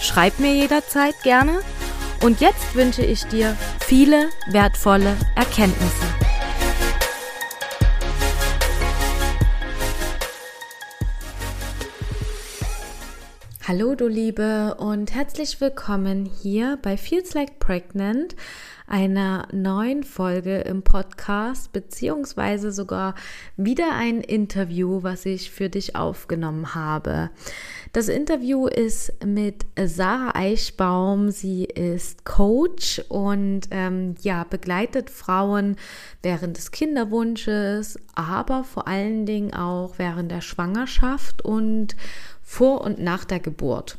Schreib mir jederzeit gerne. Und jetzt wünsche ich dir viele wertvolle Erkenntnisse. Hallo du Liebe und herzlich willkommen hier bei Feels Like Pregnant, einer neuen Folge im Podcast, beziehungsweise sogar wieder ein Interview, was ich für dich aufgenommen habe. Das Interview ist mit Sarah Eichbaum. Sie ist Coach und ähm, ja, begleitet Frauen während des Kinderwunsches, aber vor allen Dingen auch während der Schwangerschaft und vor und nach der Geburt.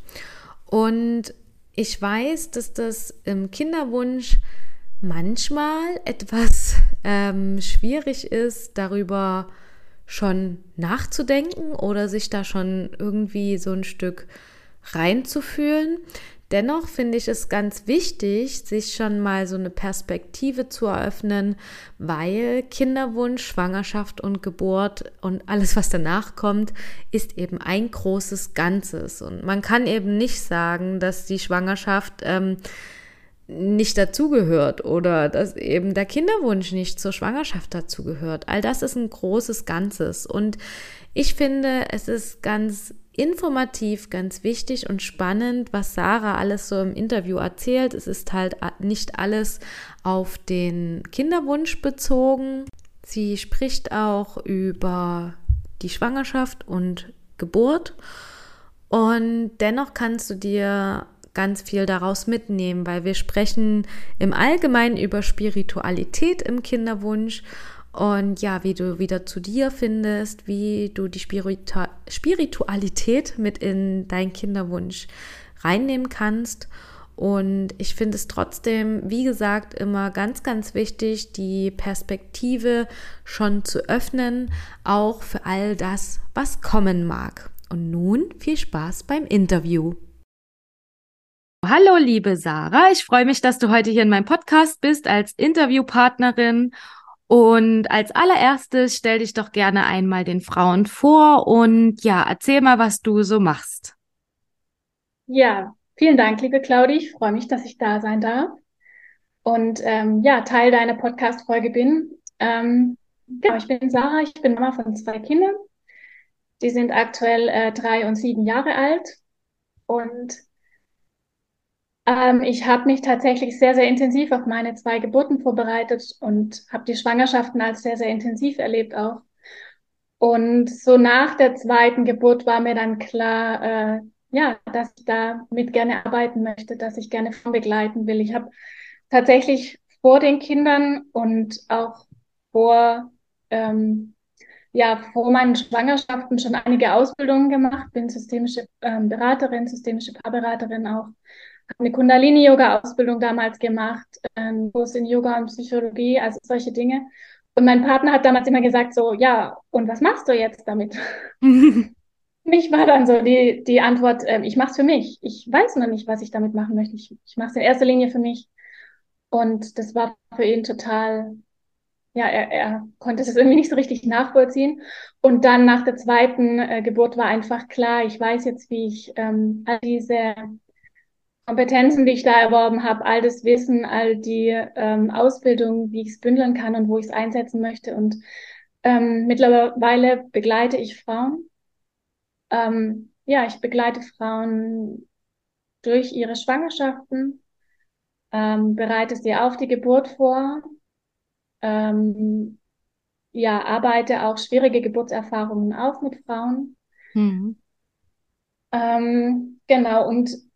Und ich weiß, dass das im Kinderwunsch manchmal etwas ähm, schwierig ist, darüber schon nachzudenken oder sich da schon irgendwie so ein Stück reinzufühlen. Dennoch finde ich es ganz wichtig, sich schon mal so eine Perspektive zu eröffnen, weil Kinderwunsch, Schwangerschaft und Geburt und alles, was danach kommt, ist eben ein großes Ganzes. Und man kann eben nicht sagen, dass die Schwangerschaft ähm, nicht dazugehört oder dass eben der Kinderwunsch nicht zur Schwangerschaft dazugehört. All das ist ein großes Ganzes. Und ich finde, es ist ganz informativ, ganz wichtig und spannend, was Sarah alles so im Interview erzählt. Es ist halt nicht alles auf den Kinderwunsch bezogen. Sie spricht auch über die Schwangerschaft und Geburt. Und dennoch kannst du dir ganz viel daraus mitnehmen, weil wir sprechen im Allgemeinen über Spiritualität im Kinderwunsch und ja, wie du wieder zu dir findest, wie du die Spiritu Spiritualität mit in deinen Kinderwunsch reinnehmen kannst. Und ich finde es trotzdem, wie gesagt, immer ganz, ganz wichtig, die Perspektive schon zu öffnen, auch für all das, was kommen mag. Und nun viel Spaß beim Interview. Hallo, liebe Sarah. Ich freue mich, dass du heute hier in meinem Podcast bist als Interviewpartnerin. Und als allererstes stell dich doch gerne einmal den Frauen vor und ja, erzähl mal, was du so machst. Ja, vielen Dank, liebe Claudi. Ich freue mich, dass ich da sein darf und ähm, ja, Teil deiner Podcast-Folge bin. Ähm, genau, ich bin Sarah, ich bin Mama von zwei Kindern. Die sind aktuell äh, drei und sieben Jahre alt und ähm, ich habe mich tatsächlich sehr, sehr intensiv auf meine zwei Geburten vorbereitet und habe die Schwangerschaften als sehr, sehr intensiv erlebt auch. Und so nach der zweiten Geburt war mir dann klar, äh, ja, dass ich damit gerne arbeiten möchte, dass ich gerne begleiten will. Ich habe tatsächlich vor den Kindern und auch vor, ähm, ja, vor meinen Schwangerschaften schon einige Ausbildungen gemacht, bin systemische ähm, Beraterin, systemische Paarberaterin auch eine Kundalini-Yoga-Ausbildung damals gemacht, einen Kurs in Yoga und Psychologie, also solche Dinge. Und mein Partner hat damals immer gesagt so, ja, und was machst du jetzt damit? mich war dann so die, die Antwort, äh, ich mache es für mich. Ich weiß noch nicht, was ich damit machen möchte. Ich, ich mache es in erster Linie für mich. Und das war für ihn total, ja, er, er konnte es irgendwie nicht so richtig nachvollziehen. Und dann nach der zweiten äh, Geburt war einfach klar, ich weiß jetzt, wie ich ähm, all diese Kompetenzen, die ich da erworben habe, all das Wissen, all die ähm, Ausbildung, wie ich es bündeln kann und wo ich es einsetzen möchte. Und ähm, mittlerweile begleite ich Frauen. Ähm, ja, ich begleite Frauen durch ihre Schwangerschaften, ähm, bereite sie auf die Geburt vor, ähm, ja, arbeite auch schwierige Geburtserfahrungen auf mit Frauen. Mhm. Ähm, genau, und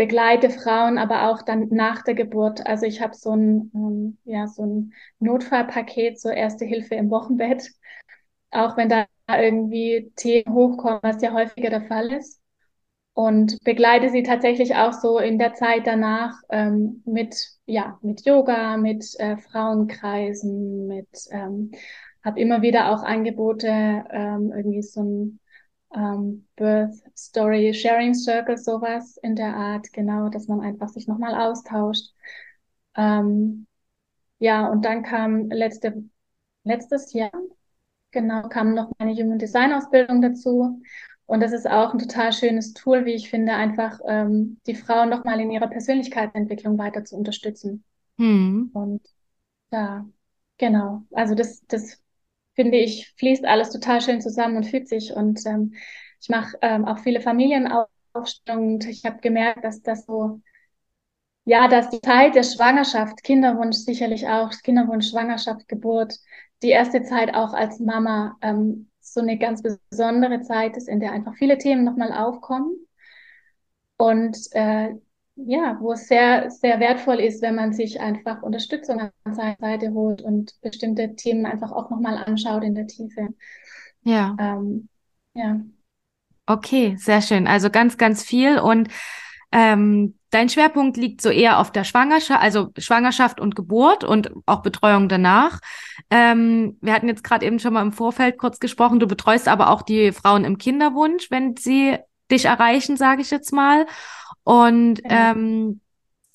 begleite Frauen aber auch dann nach der Geburt. Also ich habe so ein, ähm, ja, so ein Notfallpaket, so Erste Hilfe im Wochenbett, auch wenn da irgendwie Themen hochkommen, was ja häufiger der Fall ist. und begleite sie tatsächlich auch so in der Zeit danach ähm, mit, ja, mit Yoga, mit äh, Frauenkreisen, mit, ähm, habe immer wieder auch Angebote, ähm, irgendwie so ein ähm, Birth Story Sharing Circle, sowas in der Art, genau, dass man einfach sich nochmal austauscht. Ähm, ja, und dann kam letzte, letztes Jahr, genau, kam noch meine Human Design Ausbildung dazu. Und das ist auch ein total schönes Tool, wie ich finde, einfach ähm, die Frauen nochmal in ihrer Persönlichkeitsentwicklung weiter zu unterstützen. Hm. Und ja, genau. Also das, das finde ich, fließt alles total schön zusammen und fühlt sich. Und ähm, ich mache ähm, auch viele Familienaufstellungen und ich habe gemerkt, dass das so, ja, dass die Zeit der Schwangerschaft, Kinderwunsch sicherlich auch, Kinderwunsch, Schwangerschaft, Geburt, die erste Zeit auch als Mama ähm, so eine ganz besondere Zeit ist, in der einfach viele Themen nochmal aufkommen. Und äh, ja, wo es sehr, sehr wertvoll ist, wenn man sich einfach Unterstützung an seine Seite holt und bestimmte Themen einfach auch nochmal anschaut in der Tiefe. Ja. Ähm, ja. Okay, sehr schön. Also ganz, ganz viel. Und ähm, dein Schwerpunkt liegt so eher auf der Schwangerschaft, also Schwangerschaft und Geburt und auch Betreuung danach. Ähm, wir hatten jetzt gerade eben schon mal im Vorfeld kurz gesprochen. Du betreust aber auch die Frauen im Kinderwunsch, wenn sie dich erreichen, sage ich jetzt mal. Und ja. ähm,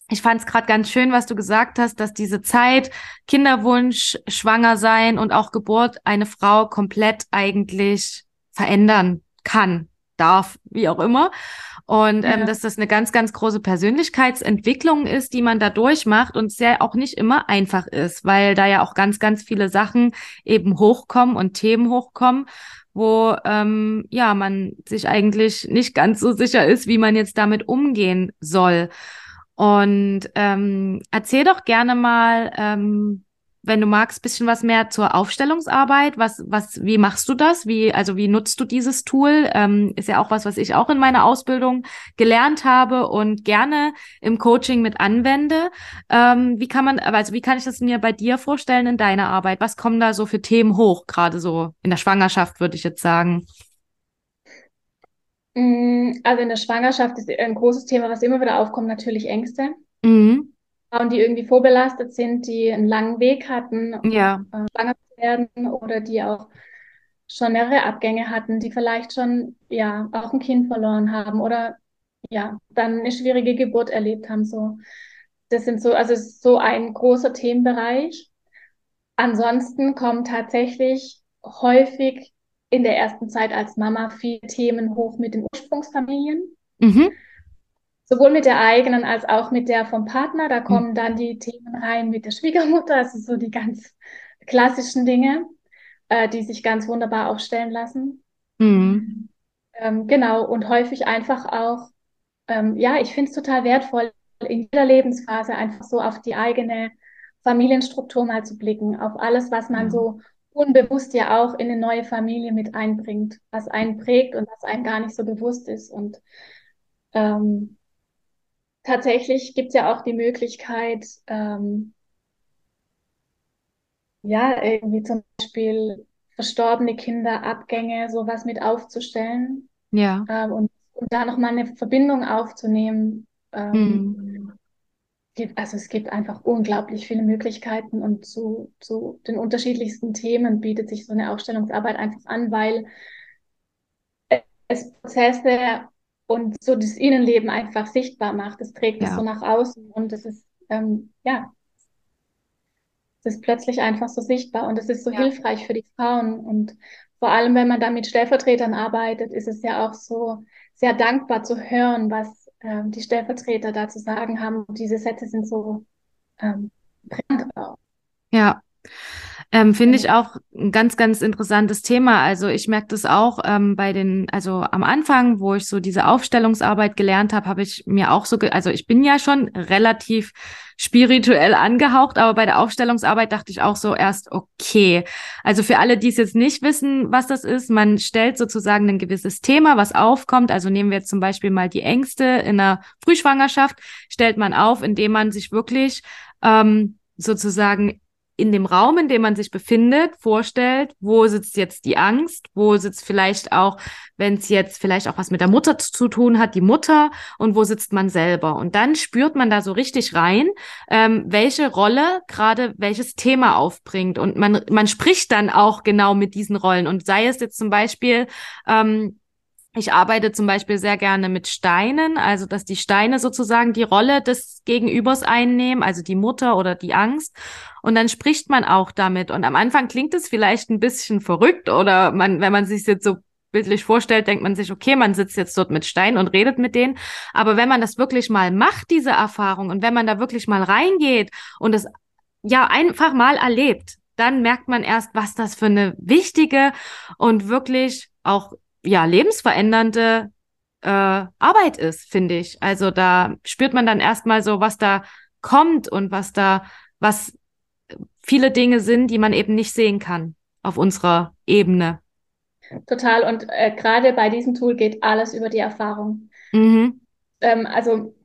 ich fand es gerade ganz schön, was du gesagt hast, dass diese Zeit Kinderwunsch, Schwanger sein und auch Geburt eine Frau komplett eigentlich verändern kann, darf, wie auch immer. Und ähm, ja. dass das eine ganz, ganz große Persönlichkeitsentwicklung ist, die man da durchmacht und sehr auch nicht immer einfach ist, weil da ja auch ganz, ganz viele Sachen eben hochkommen und Themen hochkommen, wo ähm, ja man sich eigentlich nicht ganz so sicher ist, wie man jetzt damit umgehen soll. Und ähm, erzähl doch gerne mal, ähm, wenn du magst, bisschen was mehr zur Aufstellungsarbeit. Was, was, wie machst du das? Wie, also wie nutzt du dieses Tool? Ähm, ist ja auch was, was ich auch in meiner Ausbildung gelernt habe und gerne im Coaching mit anwende. Ähm, wie kann man, also wie kann ich das mir bei dir vorstellen in deiner Arbeit? Was kommen da so für Themen hoch? Gerade so in der Schwangerschaft, würde ich jetzt sagen. Mm, also in der Schwangerschaft ist ein großes Thema, was immer wieder aufkommt, natürlich Ängste. Mhm. Frauen, die irgendwie vorbelastet sind, die einen langen Weg hatten, um ja. äh, schwanger zu werden oder die auch schon mehrere Abgänge hatten, die vielleicht schon ja auch ein Kind verloren haben oder ja dann eine schwierige Geburt erlebt haben. So, das sind so also so ein großer Themenbereich. Ansonsten kommen tatsächlich häufig in der ersten Zeit als Mama viele Themen hoch mit den Ursprungsfamilien. Mhm sowohl mit der eigenen als auch mit der vom Partner. Da kommen mhm. dann die Themen rein mit der Schwiegermutter, also so die ganz klassischen Dinge, äh, die sich ganz wunderbar aufstellen lassen. Mhm. Ähm, genau, und häufig einfach auch, ähm, ja, ich finde es total wertvoll, in jeder Lebensphase einfach so auf die eigene Familienstruktur mal zu blicken, auf alles, was man mhm. so unbewusst ja auch in eine neue Familie mit einbringt, was einen prägt und was einem gar nicht so bewusst ist. Und ähm, tatsächlich gibt es ja auch die Möglichkeit, ähm, ja, irgendwie zum Beispiel verstorbene Kinder, Abgänge, sowas mit aufzustellen. Ja. Ähm, und, und da nochmal eine Verbindung aufzunehmen. Ähm, hm. gibt, also es gibt einfach unglaublich viele Möglichkeiten und zu, zu den unterschiedlichsten Themen bietet sich so eine Aufstellungsarbeit einfach an, weil es Prozesse und so das Innenleben einfach sichtbar macht. Das trägt es so nach außen und es ist, ähm, ja, es ist plötzlich einfach so sichtbar und es ist so ja. hilfreich für die Frauen. Und vor allem, wenn man dann mit Stellvertretern arbeitet, ist es ja auch so sehr dankbar zu hören, was ähm, die Stellvertreter da zu sagen haben. Und diese Sätze sind so ähm, prägend auch. Ja. Ähm, Finde ich auch ein ganz, ganz interessantes Thema. Also ich merke das auch ähm, bei den, also am Anfang, wo ich so diese Aufstellungsarbeit gelernt habe, habe ich mir auch so, also ich bin ja schon relativ spirituell angehaucht, aber bei der Aufstellungsarbeit dachte ich auch so erst, okay. Also für alle, die es jetzt nicht wissen, was das ist, man stellt sozusagen ein gewisses Thema, was aufkommt. Also nehmen wir jetzt zum Beispiel mal die Ängste in der Frühschwangerschaft, stellt man auf, indem man sich wirklich ähm, sozusagen in dem Raum, in dem man sich befindet, vorstellt, wo sitzt jetzt die Angst, wo sitzt vielleicht auch, wenn es jetzt vielleicht auch was mit der Mutter zu tun hat, die Mutter und wo sitzt man selber. Und dann spürt man da so richtig rein, ähm, welche Rolle gerade welches Thema aufbringt. Und man, man spricht dann auch genau mit diesen Rollen. Und sei es jetzt zum Beispiel, ähm, ich arbeite zum Beispiel sehr gerne mit Steinen, also dass die Steine sozusagen die Rolle des Gegenübers einnehmen, also die Mutter oder die Angst. Und dann spricht man auch damit. Und am Anfang klingt es vielleicht ein bisschen verrückt oder man, wenn man sich jetzt so bildlich vorstellt, denkt man sich, okay, man sitzt jetzt dort mit Steinen und redet mit denen. Aber wenn man das wirklich mal macht, diese Erfahrung, und wenn man da wirklich mal reingeht und es ja einfach mal erlebt, dann merkt man erst, was das für eine wichtige und wirklich auch ja, lebensverändernde äh, Arbeit ist, finde ich. Also da spürt man dann erstmal so, was da kommt und was da, was viele Dinge sind, die man eben nicht sehen kann auf unserer Ebene. Total. Und äh, gerade bei diesem Tool geht alles über die Erfahrung. Mhm. Ähm, also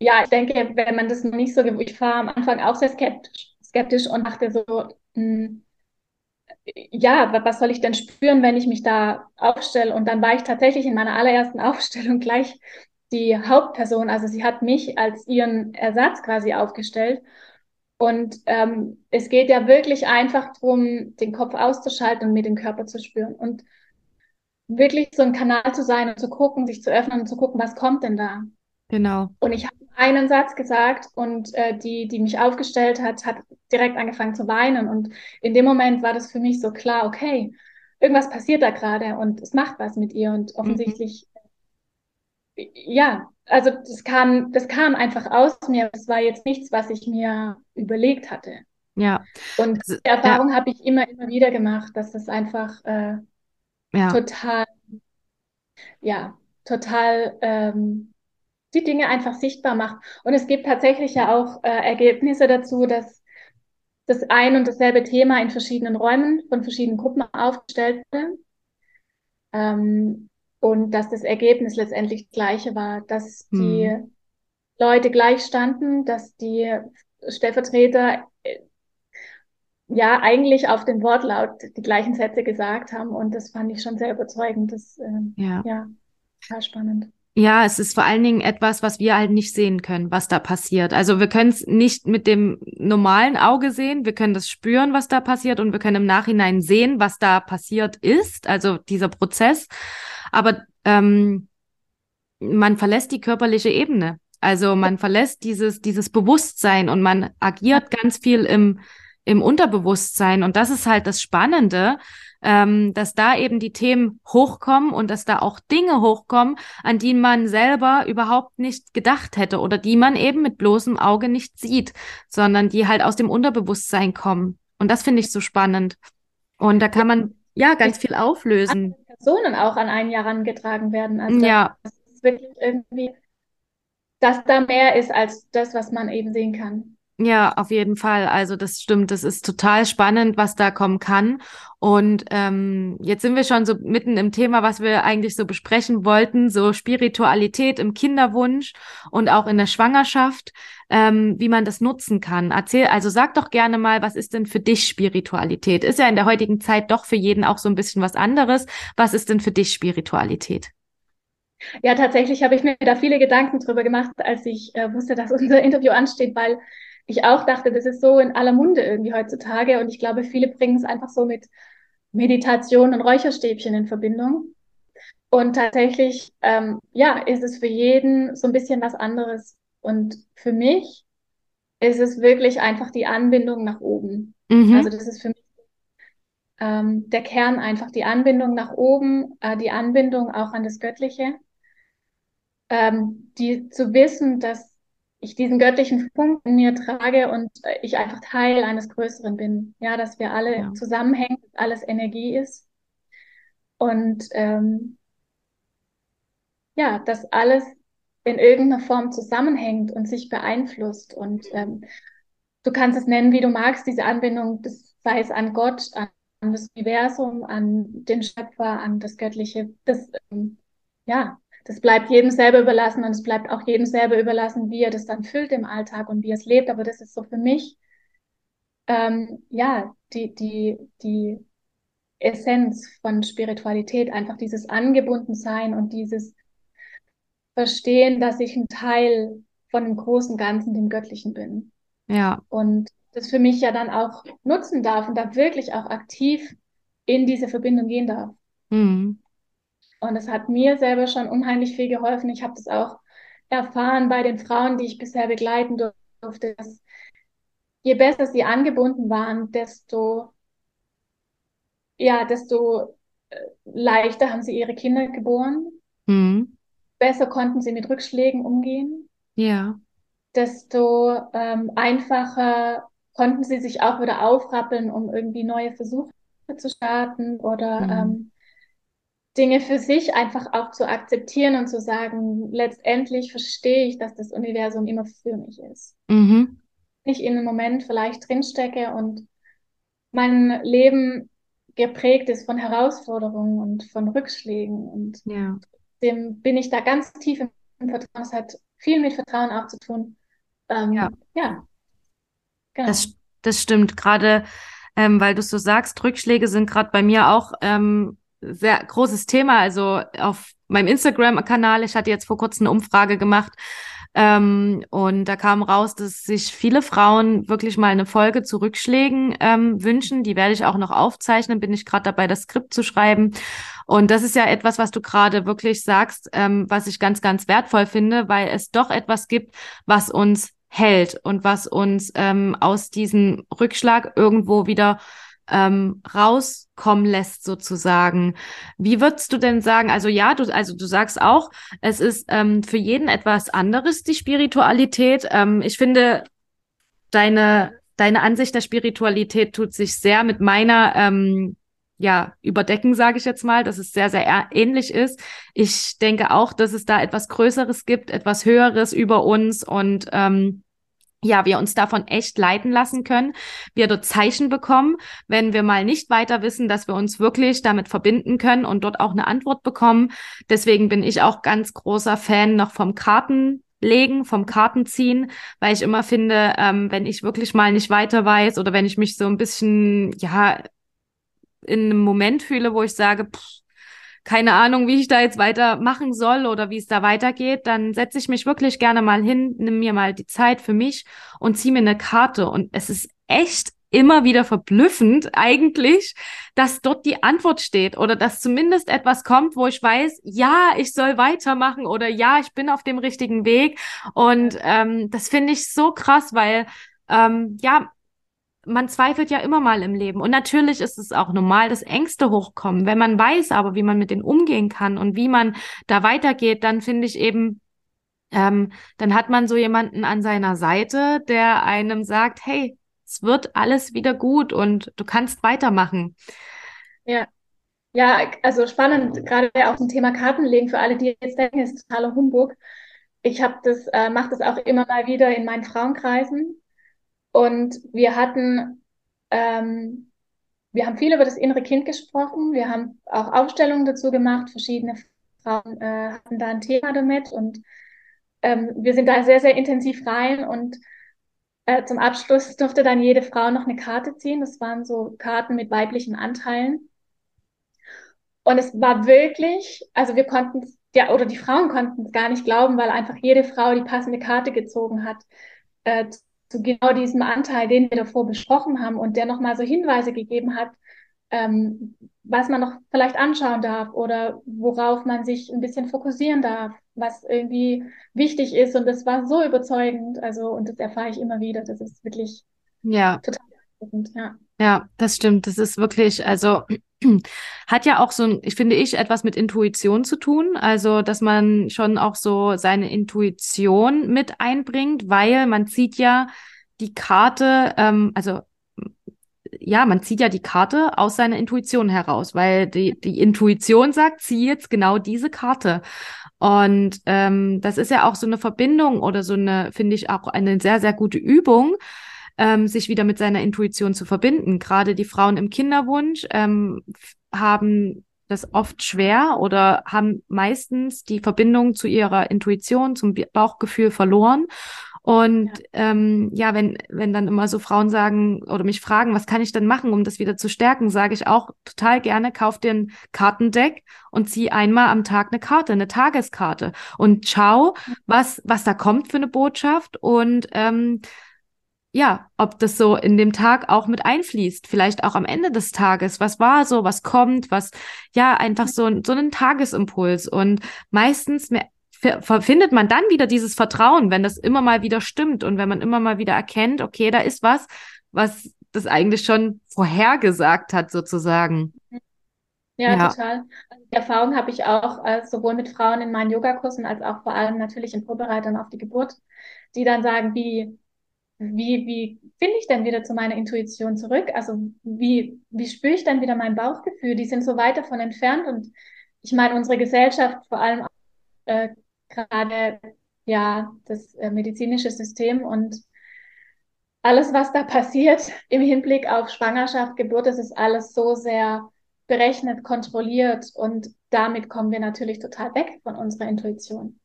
ja, ich denke, wenn man das noch nicht so, ich war am Anfang auch sehr skeptisch, skeptisch und dachte so, mh, hm, ja, was soll ich denn spüren, wenn ich mich da aufstelle? Und dann war ich tatsächlich in meiner allerersten Aufstellung gleich die Hauptperson. Also sie hat mich als ihren Ersatz quasi aufgestellt. Und ähm, es geht ja wirklich einfach darum, den Kopf auszuschalten und mit dem Körper zu spüren. Und wirklich so ein Kanal zu sein und zu gucken, sich zu öffnen und zu gucken, was kommt denn da? Genau. Und ich habe einen Satz gesagt und äh, die, die mich aufgestellt hat, hat direkt angefangen zu weinen. Und in dem Moment war das für mich so klar, okay, irgendwas passiert da gerade und es macht was mit ihr. Und offensichtlich, mhm. ja, also das kam, das kam einfach aus mir. Es war jetzt nichts, was ich mir überlegt hatte. Ja. Und also, die Erfahrung ja. habe ich immer, immer wieder gemacht, dass das einfach äh, ja. total, ja, total ähm, die Dinge einfach sichtbar macht. Und es gibt tatsächlich ja auch äh, Ergebnisse dazu, dass das ein und dasselbe Thema in verschiedenen Räumen von verschiedenen Gruppen aufgestellt wurde. Ähm, und dass das Ergebnis letztendlich das gleiche war, dass hm. die Leute gleich standen, dass die Stellvertreter äh, ja eigentlich auf den Wortlaut die gleichen Sätze gesagt haben. Und das fand ich schon sehr überzeugend. Das äh, ja. ja, total spannend. Ja, es ist vor allen Dingen etwas, was wir halt nicht sehen können, was da passiert. Also wir können es nicht mit dem normalen Auge sehen, wir können das spüren, was da passiert und wir können im Nachhinein sehen, was da passiert ist, also dieser Prozess. Aber ähm, man verlässt die körperliche Ebene. Also man verlässt dieses, dieses Bewusstsein und man agiert ganz viel im, im Unterbewusstsein. Und das ist halt das Spannende, ähm, dass da eben die Themen hochkommen und dass da auch Dinge hochkommen, an die man selber überhaupt nicht gedacht hätte oder die man eben mit bloßem Auge nicht sieht, sondern die halt aus dem Unterbewusstsein kommen. Und das finde ich so spannend. Und da kann man ja ganz viel auflösen. Personen auch an ein Jahr herangetragen werden. Also ja. das ist wirklich irgendwie, dass da mehr ist als das, was man eben sehen kann. Ja, auf jeden Fall. Also das stimmt. Das ist total spannend, was da kommen kann. Und ähm, jetzt sind wir schon so mitten im Thema, was wir eigentlich so besprechen wollten, so Spiritualität im Kinderwunsch und auch in der Schwangerschaft, ähm, wie man das nutzen kann. Erzähl, also sag doch gerne mal, was ist denn für dich Spiritualität? Ist ja in der heutigen Zeit doch für jeden auch so ein bisschen was anderes. Was ist denn für dich Spiritualität? Ja, tatsächlich habe ich mir da viele Gedanken drüber gemacht, als ich äh, wusste, dass unser Interview ansteht, weil ich auch dachte, das ist so in aller Munde irgendwie heutzutage. Und ich glaube, viele bringen es einfach so mit Meditation und Räucherstäbchen in Verbindung. Und tatsächlich, ähm, ja, ist es für jeden so ein bisschen was anderes. Und für mich ist es wirklich einfach die Anbindung nach oben. Mhm. Also das ist für mich ähm, der Kern einfach die Anbindung nach oben, äh, die Anbindung auch an das Göttliche. Ähm, die zu wissen, dass ich diesen göttlichen Funken in mir trage und ich einfach Teil eines Größeren bin. Ja, dass wir alle ja. zusammenhängen, dass alles Energie ist. Und ähm, ja, dass alles in irgendeiner Form zusammenhängt und sich beeinflusst. Und ähm, du kannst es nennen, wie du magst, diese Anbindung, das sei es an Gott, an das Universum, an den Schöpfer, an das Göttliche. Das, ähm, ja, das bleibt jedem selber überlassen und es bleibt auch jedem selber überlassen, wie er das dann füllt im Alltag und wie er es lebt. Aber das ist so für mich ähm, ja, die, die, die Essenz von Spiritualität, einfach dieses Angebundensein und dieses Verstehen, dass ich ein Teil von dem großen Ganzen, dem Göttlichen bin. Ja. Und das für mich ja dann auch nutzen darf und da wirklich auch aktiv in diese Verbindung gehen darf. Mhm. Und es hat mir selber schon unheimlich viel geholfen. Ich habe das auch erfahren bei den Frauen, die ich bisher begleiten durfte, dass je besser sie angebunden waren, desto, ja, desto äh, leichter haben sie ihre Kinder geboren. Mhm. Besser konnten sie mit Rückschlägen umgehen. Ja. Desto ähm, einfacher konnten sie sich auch wieder aufrappeln, um irgendwie neue Versuche zu starten oder mhm. ähm, Dinge für sich einfach auch zu akzeptieren und zu sagen, letztendlich verstehe ich, dass das Universum immer für mich ist. Mhm. Ich in einem Moment vielleicht drinstecke und mein Leben geprägt ist von Herausforderungen und von Rückschlägen und ja. dem bin ich da ganz tief im Vertrauen. Es hat viel mit Vertrauen auch zu tun. Ähm, ja. ja. Genau. Das, das stimmt. Gerade ähm, weil du so sagst, Rückschläge sind gerade bei mir auch ähm, sehr großes Thema. Also auf meinem Instagram-Kanal, ich hatte jetzt vor kurzem eine Umfrage gemacht, ähm, und da kam raus, dass sich viele Frauen wirklich mal eine Folge zu Rückschlägen ähm, wünschen. Die werde ich auch noch aufzeichnen, bin ich gerade dabei, das Skript zu schreiben. Und das ist ja etwas, was du gerade wirklich sagst, ähm, was ich ganz, ganz wertvoll finde, weil es doch etwas gibt, was uns hält und was uns ähm, aus diesem Rückschlag irgendwo wieder ähm, rauskommen lässt sozusagen. Wie würdest du denn sagen, also ja, du, also du sagst auch, es ist ähm, für jeden etwas anderes, die Spiritualität. Ähm, ich finde, deine, deine Ansicht der Spiritualität tut sich sehr mit meiner ähm, ja, überdecken, sage ich jetzt mal, dass es sehr, sehr ähnlich ist. Ich denke auch, dass es da etwas Größeres gibt, etwas Höheres über uns und ähm, ja, wir uns davon echt leiten lassen können, wir dort Zeichen bekommen, wenn wir mal nicht weiter wissen, dass wir uns wirklich damit verbinden können und dort auch eine Antwort bekommen. Deswegen bin ich auch ganz großer Fan noch vom Kartenlegen, vom Kartenziehen, weil ich immer finde, ähm, wenn ich wirklich mal nicht weiter weiß oder wenn ich mich so ein bisschen, ja, in einem Moment fühle, wo ich sage, pff, keine Ahnung, wie ich da jetzt weitermachen soll oder wie es da weitergeht, dann setze ich mich wirklich gerne mal hin, nimm mir mal die Zeit für mich und ziehe mir eine Karte. Und es ist echt immer wieder verblüffend eigentlich, dass dort die Antwort steht oder dass zumindest etwas kommt, wo ich weiß, ja, ich soll weitermachen oder ja, ich bin auf dem richtigen Weg. Und ähm, das finde ich so krass, weil ähm, ja, man zweifelt ja immer mal im Leben. Und natürlich ist es auch normal, dass Ängste hochkommen. Wenn man weiß aber, wie man mit denen umgehen kann und wie man da weitergeht, dann finde ich eben, ähm, dann hat man so jemanden an seiner Seite, der einem sagt, hey, es wird alles wieder gut und du kannst weitermachen. Ja. Ja, also spannend, gerade auch zum Thema Kartenlegen für alle, die jetzt denken, ist totaler Humbug. Ich habe das, äh, mache das auch immer mal wieder in meinen Frauenkreisen und wir hatten, ähm, wir haben viel über das innere Kind gesprochen. Wir haben auch Aufstellungen dazu gemacht. Verschiedene Frauen äh, hatten da ein Thema damit und ähm, wir sind da sehr, sehr intensiv rein und äh, zum Abschluss durfte dann jede Frau noch eine Karte ziehen. Das waren so Karten mit weiblichen Anteilen. Und es war wirklich, also wir konnten ja, oder die Frauen konnten es gar nicht glauben, weil einfach jede Frau die passende Karte gezogen hat äh, zu genau diesem Anteil, den wir davor besprochen haben und der nochmal so Hinweise gegeben hat, ähm, was man noch vielleicht anschauen darf oder worauf man sich ein bisschen fokussieren darf, was irgendwie wichtig ist. Und das war so überzeugend. Also, und das erfahre ich immer wieder. Das ist wirklich ja. total beeindruckend, ja. Ja, das stimmt. Das ist wirklich, also hat ja auch so ein, ich finde ich, etwas mit Intuition zu tun. Also, dass man schon auch so seine Intuition mit einbringt, weil man zieht ja die Karte, ähm, also ja, man zieht ja die Karte aus seiner Intuition heraus, weil die, die Intuition sagt, zieh jetzt genau diese Karte. Und ähm, das ist ja auch so eine Verbindung oder so eine, finde ich, auch eine sehr, sehr gute Übung, ähm, sich wieder mit seiner Intuition zu verbinden. Gerade die Frauen im Kinderwunsch ähm, haben das oft schwer oder haben meistens die Verbindung zu ihrer Intuition, zum Bauchgefühl verloren. Und ja. Ähm, ja, wenn, wenn dann immer so Frauen sagen oder mich fragen, was kann ich denn machen, um das wieder zu stärken, sage ich auch total gerne, kauf dir ein Kartendeck und zieh einmal am Tag eine Karte, eine Tageskarte und schau, was, was da kommt für eine Botschaft und ähm, ja, ob das so in dem Tag auch mit einfließt, vielleicht auch am Ende des Tages, was war so, was kommt, was, ja, einfach so, so einen Tagesimpuls und meistens findet man dann wieder dieses Vertrauen, wenn das immer mal wieder stimmt und wenn man immer mal wieder erkennt, okay, da ist was, was das eigentlich schon vorhergesagt hat, sozusagen. Ja, ja. total. Die Erfahrung habe ich auch äh, sowohl mit Frauen in meinen Yogakursen als auch vor allem natürlich in Vorbereitern auf die Geburt, die dann sagen, wie, wie, wie finde ich denn wieder zu meiner Intuition zurück? Also wie, wie spüre ich dann wieder mein Bauchgefühl? Die sind so weit davon entfernt und ich meine, unsere Gesellschaft, vor allem äh, gerade ja das äh, medizinische System und alles, was da passiert im Hinblick auf Schwangerschaft, Geburt, das ist alles so sehr berechnet, kontrolliert und damit kommen wir natürlich total weg von unserer Intuition.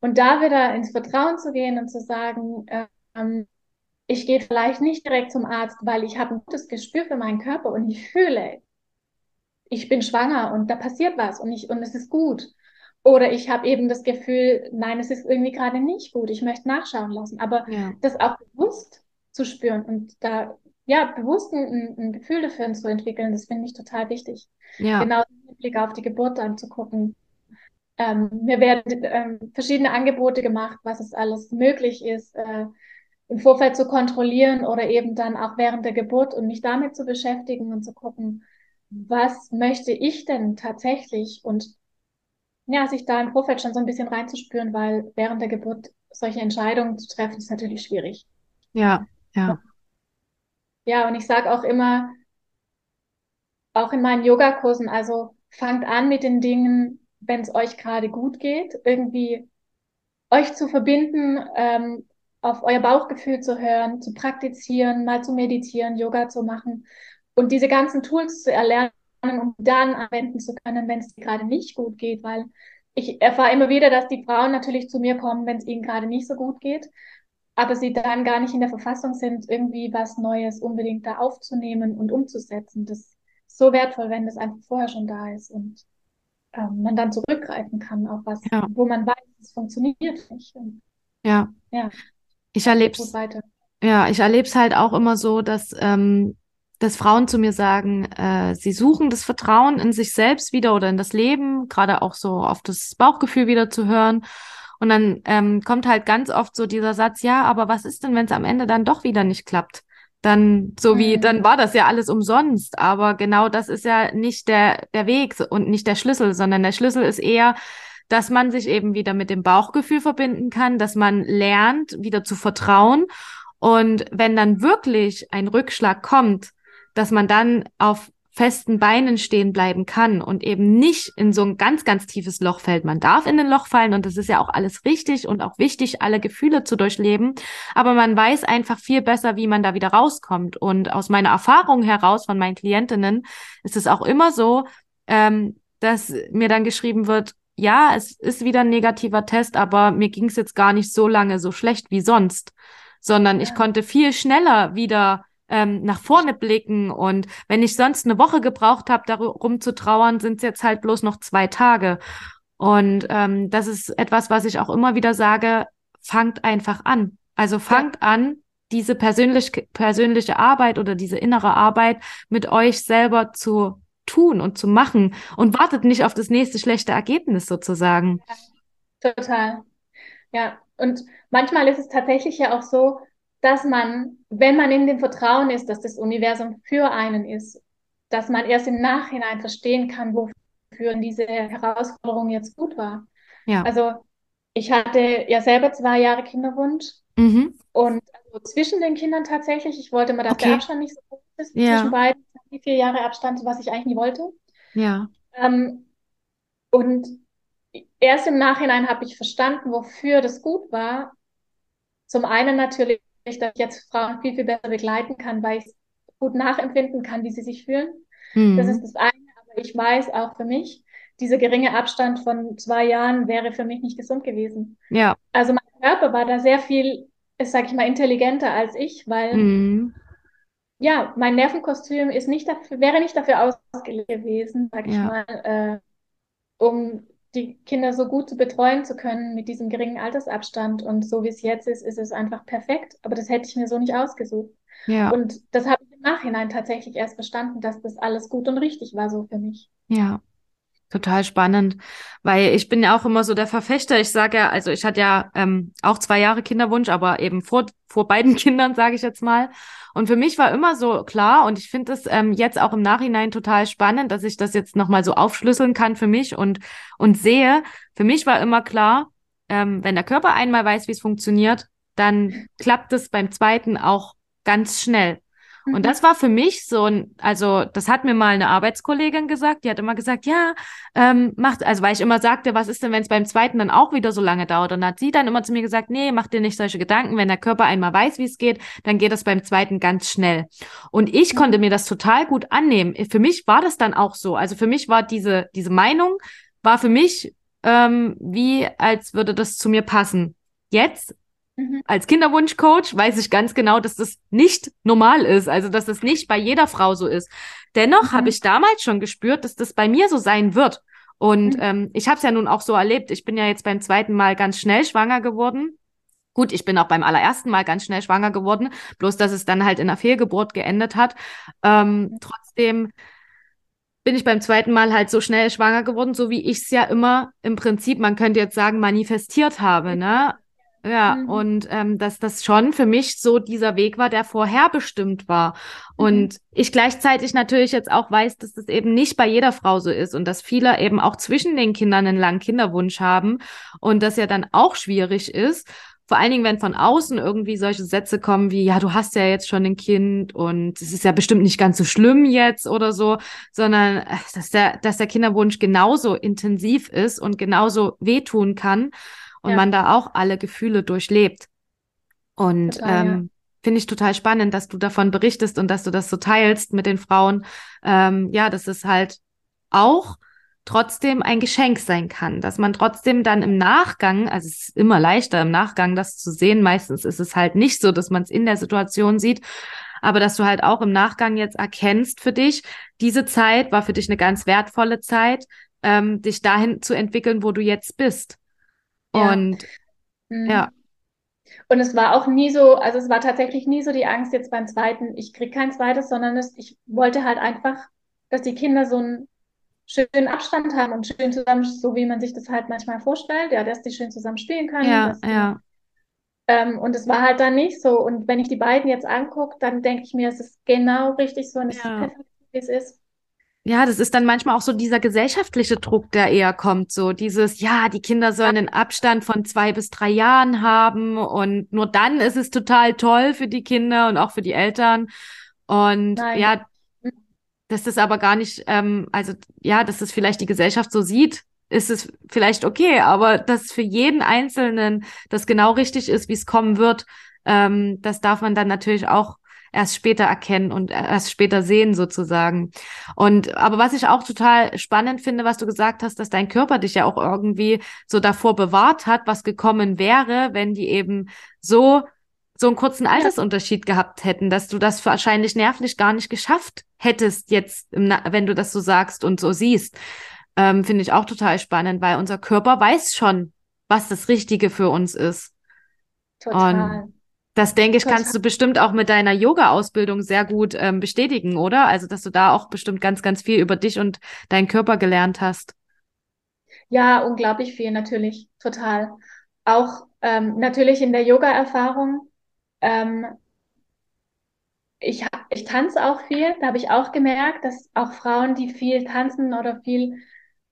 Und da wieder ins Vertrauen zu gehen und zu sagen, ähm, ich gehe vielleicht nicht direkt zum Arzt, weil ich habe ein gutes Gespür für meinen Körper und ich fühle, ich bin schwanger und da passiert was und ich und es ist gut. Oder ich habe eben das Gefühl, nein, es ist irgendwie gerade nicht gut, ich möchte nachschauen lassen. Aber ja. das auch bewusst zu spüren und da ja bewusst ein, ein Gefühl dafür zu entwickeln, das finde ich total wichtig. Ja. Genau im Blick auf die Geburt dann zu gucken. Ähm, mir werden ähm, verschiedene Angebote gemacht, was es alles möglich ist, äh, im Vorfeld zu kontrollieren oder eben dann auch während der Geburt und mich damit zu beschäftigen und zu gucken, was möchte ich denn tatsächlich und ja, sich da im Vorfeld schon so ein bisschen reinzuspüren, weil während der Geburt solche Entscheidungen zu treffen, ist natürlich schwierig. Ja, ja. Ja, und ich sage auch immer, auch in meinen Yogakursen, also fangt an mit den Dingen, wenn es euch gerade gut geht, irgendwie euch zu verbinden, ähm, auf euer Bauchgefühl zu hören, zu praktizieren, mal zu meditieren, Yoga zu machen und diese ganzen Tools zu erlernen, um dann anwenden zu können, wenn es gerade nicht gut geht, weil ich erfahre immer wieder, dass die Frauen natürlich zu mir kommen, wenn es ihnen gerade nicht so gut geht, aber sie dann gar nicht in der Verfassung sind, irgendwie was Neues unbedingt da aufzunehmen und umzusetzen. Das ist so wertvoll, wenn das einfach vorher schon da ist und ähm, man dann zurückgreifen kann auf was, ja. wo man weiß, es funktioniert nicht. Und, ja. ja. Ich erlebe es. Ja, ich erlebe es halt auch immer so, dass, ähm, dass Frauen zu mir sagen, äh, sie suchen das Vertrauen in sich selbst wieder oder in das Leben, gerade auch so auf das Bauchgefühl wieder zu hören. Und dann ähm, kommt halt ganz oft so dieser Satz, ja, aber was ist denn, wenn es am Ende dann doch wieder nicht klappt? Dann, so wie, mhm. dann war das ja alles umsonst. Aber genau das ist ja nicht der, der Weg und nicht der Schlüssel, sondern der Schlüssel ist eher, dass man sich eben wieder mit dem Bauchgefühl verbinden kann, dass man lernt, wieder zu vertrauen. Und wenn dann wirklich ein Rückschlag kommt, dass man dann auf festen Beinen stehen bleiben kann und eben nicht in so ein ganz, ganz tiefes Loch fällt. Man darf in ein Loch fallen und das ist ja auch alles richtig und auch wichtig, alle Gefühle zu durchleben. Aber man weiß einfach viel besser, wie man da wieder rauskommt. Und aus meiner Erfahrung heraus von meinen Klientinnen ist es auch immer so, ähm, dass mir dann geschrieben wird, ja, es ist wieder ein negativer Test, aber mir ging es jetzt gar nicht so lange so schlecht wie sonst, sondern ja. ich konnte viel schneller wieder ähm, nach vorne blicken und wenn ich sonst eine Woche gebraucht habe, darum zu trauern, sind es jetzt halt bloß noch zwei Tage. Und ähm, das ist etwas, was ich auch immer wieder sage, fangt einfach an. Also fangt ja. an, diese persönlich, persönliche Arbeit oder diese innere Arbeit mit euch selber zu tun und zu machen und wartet nicht auf das nächste schlechte Ergebnis sozusagen. Ja, total. Ja, und manchmal ist es tatsächlich ja auch so, dass man, wenn man in dem Vertrauen ist, dass das Universum für einen ist, dass man erst im Nachhinein verstehen kann, wofür diese Herausforderung jetzt gut war. Ja. Also ich hatte ja selber zwei Jahre Kinderwunsch mhm. und zwischen den Kindern tatsächlich, ich wollte mal, dass okay. der Abstand nicht so groß ist ja. zwischen beiden die vier Jahre Abstand, was ich eigentlich nie wollte. Ja. Ähm, und erst im Nachhinein habe ich verstanden, wofür das gut war. Zum einen natürlich, dass ich jetzt Frauen viel, viel besser begleiten kann, weil ich gut nachempfinden kann, wie sie sich fühlen. Mhm. Das ist das eine. Aber ich weiß auch für mich, dieser geringe Abstand von zwei Jahren wäre für mich nicht gesund gewesen. Ja. Also mein Körper war da sehr viel ist, sag ich mal, intelligenter als ich, weil Mhm. ja, mein Nervenkostüm ist nicht dafür, wäre nicht dafür ausgelegt gewesen, sag ich Ja. mal, äh, um die Kinder so gut zu betreuen zu können mit diesem geringen Altersabstand. Und so wie es jetzt ist, ist es einfach perfekt. Aber das hätte ich mir so nicht ausgesucht. Ja. Und das habe ich im Nachhinein tatsächlich erst verstanden, dass das alles gut und richtig war so für mich. Ja. Total spannend, weil ich bin ja auch immer so der Verfechter. Ich sage ja, also ich hatte ja ähm, auch zwei Jahre Kinderwunsch, aber eben vor, vor beiden Kindern, sage ich jetzt mal. Und für mich war immer so klar, und ich finde es ähm, jetzt auch im Nachhinein total spannend, dass ich das jetzt nochmal so aufschlüsseln kann für mich und, und sehe. Für mich war immer klar, ähm, wenn der Körper einmal weiß, wie es funktioniert, dann klappt es beim zweiten auch ganz schnell. Und Mhm. das war für mich so ein, also das hat mir mal eine Arbeitskollegin gesagt, die hat immer gesagt, ja, ähm, macht, also weil ich immer sagte, was ist denn, wenn es beim zweiten dann auch wieder so lange dauert? Und hat sie dann immer zu mir gesagt, nee, mach dir nicht solche Gedanken, wenn der Körper einmal weiß, wie es geht, dann geht das beim zweiten ganz schnell. Und ich Mhm. konnte mir das total gut annehmen. Für mich war das dann auch so. Also für mich war diese, diese Meinung, war für mich ähm, wie, als würde das zu mir passen. Jetzt Mhm. als Kinderwunschcoach weiß ich ganz genau, dass das nicht normal ist, also dass das nicht bei jeder Frau so ist. Dennoch Mhm. habe ich damals schon gespürt, dass das bei mir so sein wird. Und Mhm. ähm, ich habe es ja nun auch so erlebt. Ich bin ja jetzt beim zweiten Mal ganz schnell schwanger geworden. Gut, ich bin auch beim allerersten Mal ganz schnell schwanger geworden, bloß dass es dann halt in einer Fehlgeburt geendet hat. Ähm, trotzdem bin ich beim zweiten Mal halt so schnell schwanger geworden, so wie ich es ja immer im Prinzip, man könnte jetzt sagen, manifestiert habe, ne? Ja, Mhm. und ähm, dass das schon für mich so dieser Weg war, der vorherbestimmt war. Und ich gleichzeitig natürlich jetzt auch weiß, dass das eben nicht bei jeder Frau so ist und dass viele eben auch zwischen den Kindern einen langen Kinderwunsch haben und das ja dann auch schwierig ist. Vor allen Dingen, wenn von außen irgendwie solche Sätze kommen wie, ja, du hast ja jetzt schon ein Kind und es ist ja bestimmt nicht ganz so schlimm jetzt oder so, sondern äh, dass der, dass der Kinderwunsch genauso intensiv ist und genauso wehtun kann und Ja. man da auch alle Gefühle durchlebt. Und Total, ähm, finde ich total spannend, dass du davon berichtest und dass du das so teilst mit den Frauen. Ähm, ja, dass es halt auch trotzdem ein Geschenk sein kann, dass man trotzdem dann im Nachgang, also es ist immer leichter im Nachgang das zu sehen, meistens ist es halt nicht so, dass man es in der Situation sieht, aber dass du halt auch im Nachgang jetzt erkennst für dich, diese Zeit war für dich eine ganz wertvolle Zeit, ähm, dich dahin zu entwickeln, wo du jetzt bist. Ja. Und Mhm. ja, Und es war auch nie so, also es war tatsächlich nie so die Angst jetzt beim zweiten, ich krieg kein zweites, sondern es, ich wollte halt einfach, dass die Kinder so einen schönen Abstand haben und schön zusammen, so wie man sich das halt manchmal vorstellt, ja, dass die schön zusammen spielen können, ja, die, ja, ähm, und es war halt dann nicht so. Und wenn ich die beiden jetzt angucke, dann denke ich mir, es ist genau richtig so und es ist Ja. perfekt, wie es ist. Ja, das ist dann manchmal auch so dieser gesellschaftliche Druck, der eher kommt, so dieses, ja, die Kinder sollen einen Abstand von zwei bis drei Jahren haben und nur dann ist es total toll für die Kinder und auch für die Eltern. Und Nein. ja, dass das aber gar nicht, ähm, also ja, dass das vielleicht die Gesellschaft so sieht, ist es vielleicht okay, aber dass für jeden Einzelnen das genau richtig ist, wie es kommen wird, ähm, das darf man dann natürlich auch erst später erkennen und erst später sehen sozusagen. Und aber was ich auch total spannend finde, was du gesagt hast, dass dein Körper dich ja auch irgendwie so davor bewahrt hat, was gekommen wäre, wenn die eben so so einen kurzen Altersunterschied gehabt hätten, dass du das wahrscheinlich nervlich gar nicht geschafft hättest jetzt, wenn du das so sagst und so siehst. Ähm, finde ich auch total spannend, weil unser Körper weiß schon, was das Richtige für uns ist. Total. Das denke ich, kannst du bestimmt auch mit deiner Yoga-Ausbildung sehr gut ähm, bestätigen, oder? Also, dass du da auch bestimmt ganz, ganz viel über dich und deinen Körper gelernt hast. Ja, unglaublich viel, natürlich, total. Auch ähm, natürlich in der Yoga-Erfahrung. Ähm, ich, ich tanze auch viel, da habe ich auch gemerkt, dass auch Frauen, die viel tanzen oder viel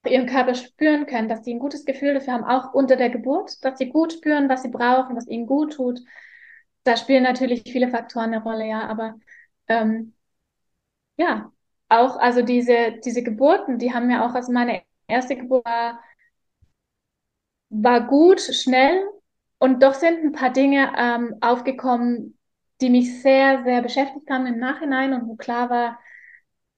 ihren Körper spüren können, dass die ein gutes Gefühl dafür haben, auch unter der Geburt, dass sie gut spüren, was sie brauchen, was ihnen gut tut. Da spielen natürlich viele Faktoren eine Rolle, ja, aber ähm, ja, auch also diese, diese Geburten, die haben mir auch, also meine erste Geburt war war gut, schnell und doch sind ein paar Dinge ähm, aufgekommen, die mich sehr, sehr beschäftigt haben im Nachhinein und wo klar war,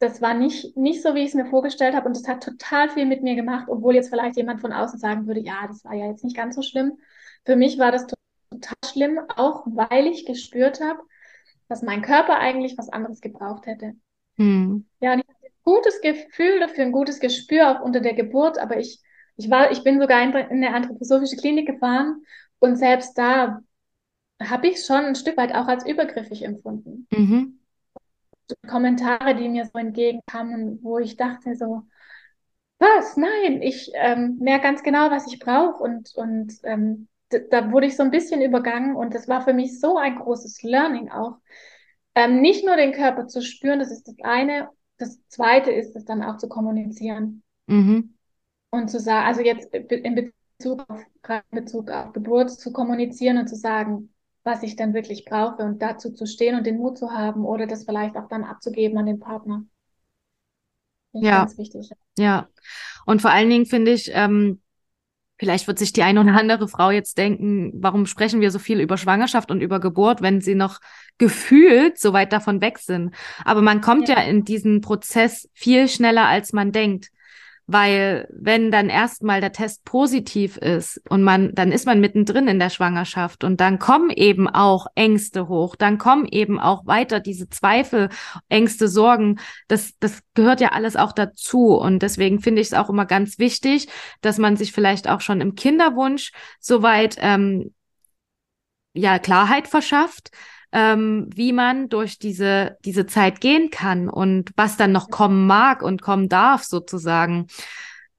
das war nicht, nicht so, wie ich es mir vorgestellt habe und das hat total viel mit mir gemacht, obwohl jetzt vielleicht jemand von außen sagen würde, ja, das war ja jetzt nicht ganz so schlimm. Für mich war das total schlimm, auch weil ich gespürt habe, dass mein Körper eigentlich was anderes gebraucht hätte. Mhm. Ja, und ich hatte ein gutes Gefühl dafür, ein gutes Gespür auch unter der Geburt, aber ich, ich war, ich bin sogar in, in eine anthroposophische Klinik gefahren und selbst da habe ich schon ein Stück weit auch als übergriffig empfunden. Mhm. Kommentare, die mir so entgegenkamen, wo ich dachte so, was? Nein, ich ähm, merke ganz genau, was ich brauche und, und ähm, da wurde ich so ein bisschen übergangen und das war für mich so ein großes Learning auch. Ähm, nicht nur den Körper zu spüren, das ist das eine. Das zweite ist es dann auch zu kommunizieren. Mhm. Und zu sagen, also jetzt in Bezug auf, in Bezug auf Geburt zu kommunizieren und zu sagen, was ich dann wirklich brauche und dazu zu stehen und den Mut zu haben oder das vielleicht auch dann abzugeben an den Partner. Ja. Ganz wichtig. Ja. Und vor allen Dingen finde ich, ähm, Vielleicht wird sich die eine oder andere Frau jetzt denken, warum sprechen wir so viel über Schwangerschaft und über Geburt, wenn sie noch gefühlt so weit davon weg sind. Aber man kommt ja, ja in diesen Prozess viel schneller, als man denkt. Weil wenn dann erstmal der Test positiv ist und man, dann ist man mittendrin in der Schwangerschaft und dann kommen eben auch Ängste hoch, dann kommen eben auch weiter diese Zweifel, Ängste, Sorgen. Das, das gehört ja alles auch dazu. Und deswegen finde ich es auch immer ganz wichtig, dass man sich vielleicht auch schon im Kinderwunsch soweit ähm, ja Klarheit verschafft, ähm, wie man durch diese, diese Zeit gehen kann und was dann noch kommen mag und kommen darf, sozusagen.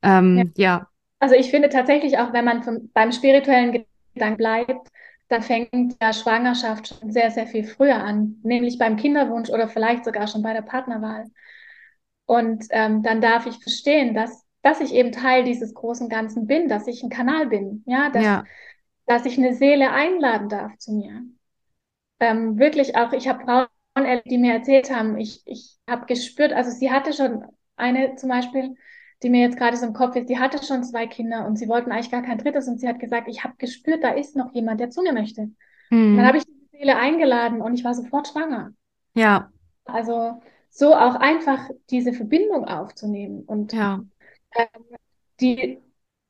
Ähm, ja. ja. Also ich finde tatsächlich auch, wenn man vom, beim spirituellen Gedanken bleibt, dann fängt ja Schwangerschaft schon sehr, sehr viel früher an, nämlich beim Kinderwunsch oder vielleicht sogar schon bei der Partnerwahl. Und ähm, dann darf ich verstehen, dass, dass ich eben Teil dieses großen Ganzen bin, dass ich ein Kanal bin, ja, dass, ja. dass ich eine Seele einladen darf zu mir ähm, wirklich auch, ich habe Frauen erlebt, die mir erzählt haben, ich, ich habe gespürt, also sie hatte schon eine zum Beispiel, die mir jetzt gerade so im Kopf ist, die hatte schon zwei Kinder und sie wollten eigentlich gar kein drittes und sie hat gesagt, ich habe gespürt, da ist noch jemand, der zu mir möchte. Mhm. Dann habe ich die Seele eingeladen und ich war sofort schwanger. Ja. Also so auch einfach diese Verbindung aufzunehmen und ja. äh, die,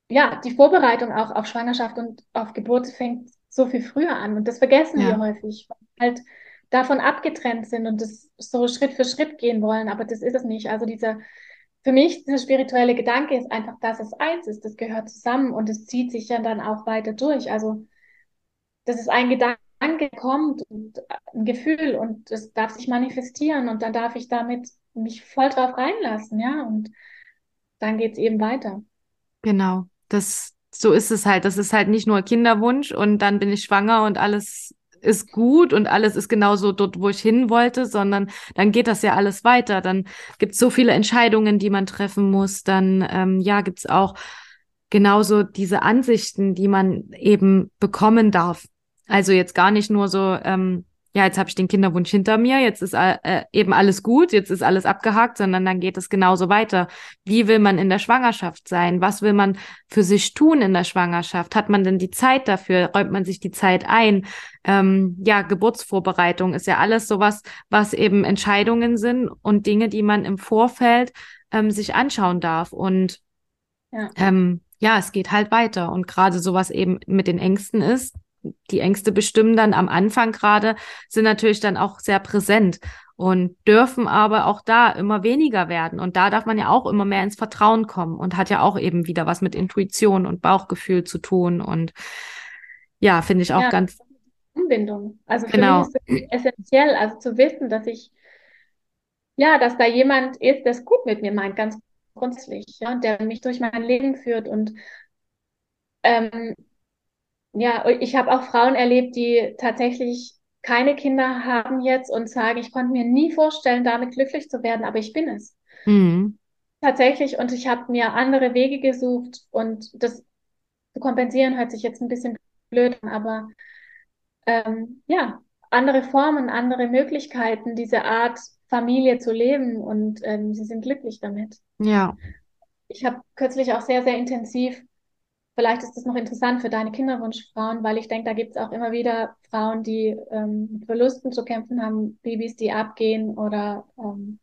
ja, die Vorbereitung auch auf Schwangerschaft und auf Geburt fängt so viel früher an. Und das vergessen ja. wir häufig, weil wir halt davon abgetrennt sind und das so Schritt für Schritt gehen wollen. Aber das ist es nicht. Also dieser, für mich, dieser spirituelle Gedanke ist einfach, dass es eins ist. Das gehört zusammen und es zieht sich ja dann auch weiter durch. Also, das ist ein Gedanke kommt und ein Gefühl und das darf sich manifestieren und dann darf ich damit mich voll drauf reinlassen, ja, und dann geht es eben weiter. Genau, das, so ist es halt. Das ist halt nicht nur Kinderwunsch und dann bin ich schwanger und alles ist gut und alles ist genauso dort, wo ich hin wollte, sondern dann geht das ja alles weiter. Dann gibt es so viele Entscheidungen, die man treffen muss. Dann ähm, ja, gibt es auch genauso diese Ansichten, die man eben bekommen darf. Also jetzt gar nicht nur so, ähm, ja, jetzt habe ich den Kinderwunsch hinter mir, jetzt ist äh, eben alles gut, jetzt ist alles abgehakt, sondern dann geht es genauso weiter. Wie will man in der Schwangerschaft sein? Was will man für sich tun in der Schwangerschaft? Hat man denn die Zeit dafür? Räumt man sich die Zeit ein? Ähm, ja, Geburtsvorbereitung ist ja alles sowas, was eben Entscheidungen sind und Dinge, die man im Vorfeld ähm, sich anschauen darf. Und ja. Ähm, ja, es geht halt weiter. Und gerade sowas eben mit den Ängsten ist, die Ängste bestimmen dann am Anfang gerade, sind natürlich dann auch sehr präsent und dürfen aber auch da immer weniger werden. Und da darf man ja auch immer mehr ins Vertrauen kommen und hat ja auch eben wieder was mit Intuition und Bauchgefühl zu tun. Und ja, finde ich auch ja, ganz. Anbindung. Also für genau. mich ist es essentiell, also zu wissen, dass ich, ja, dass da jemand ist, der es gut mit mir meint, ganz grundsätzlich, ja, der mich durch mein Leben führt und ähm, ja, ich habe auch Frauen erlebt, die tatsächlich keine Kinder haben jetzt und sagen, ich konnte mir nie vorstellen, damit glücklich zu werden, aber ich bin es. Mhm. Tatsächlich, und ich habe mir andere Wege gesucht und das zu kompensieren hört sich jetzt ein bisschen blöd an, aber ähm, ja, andere Formen, andere Möglichkeiten, diese Art Familie zu leben und ähm, sie sind glücklich damit. Ja. Ich habe kürzlich auch sehr, sehr intensiv Vielleicht ist das noch interessant für deine Kinderwunschfrauen, weil ich denke, da gibt es auch immer wieder Frauen, die ähm, mit Verlusten zu kämpfen haben, Babys, die abgehen oder ähm,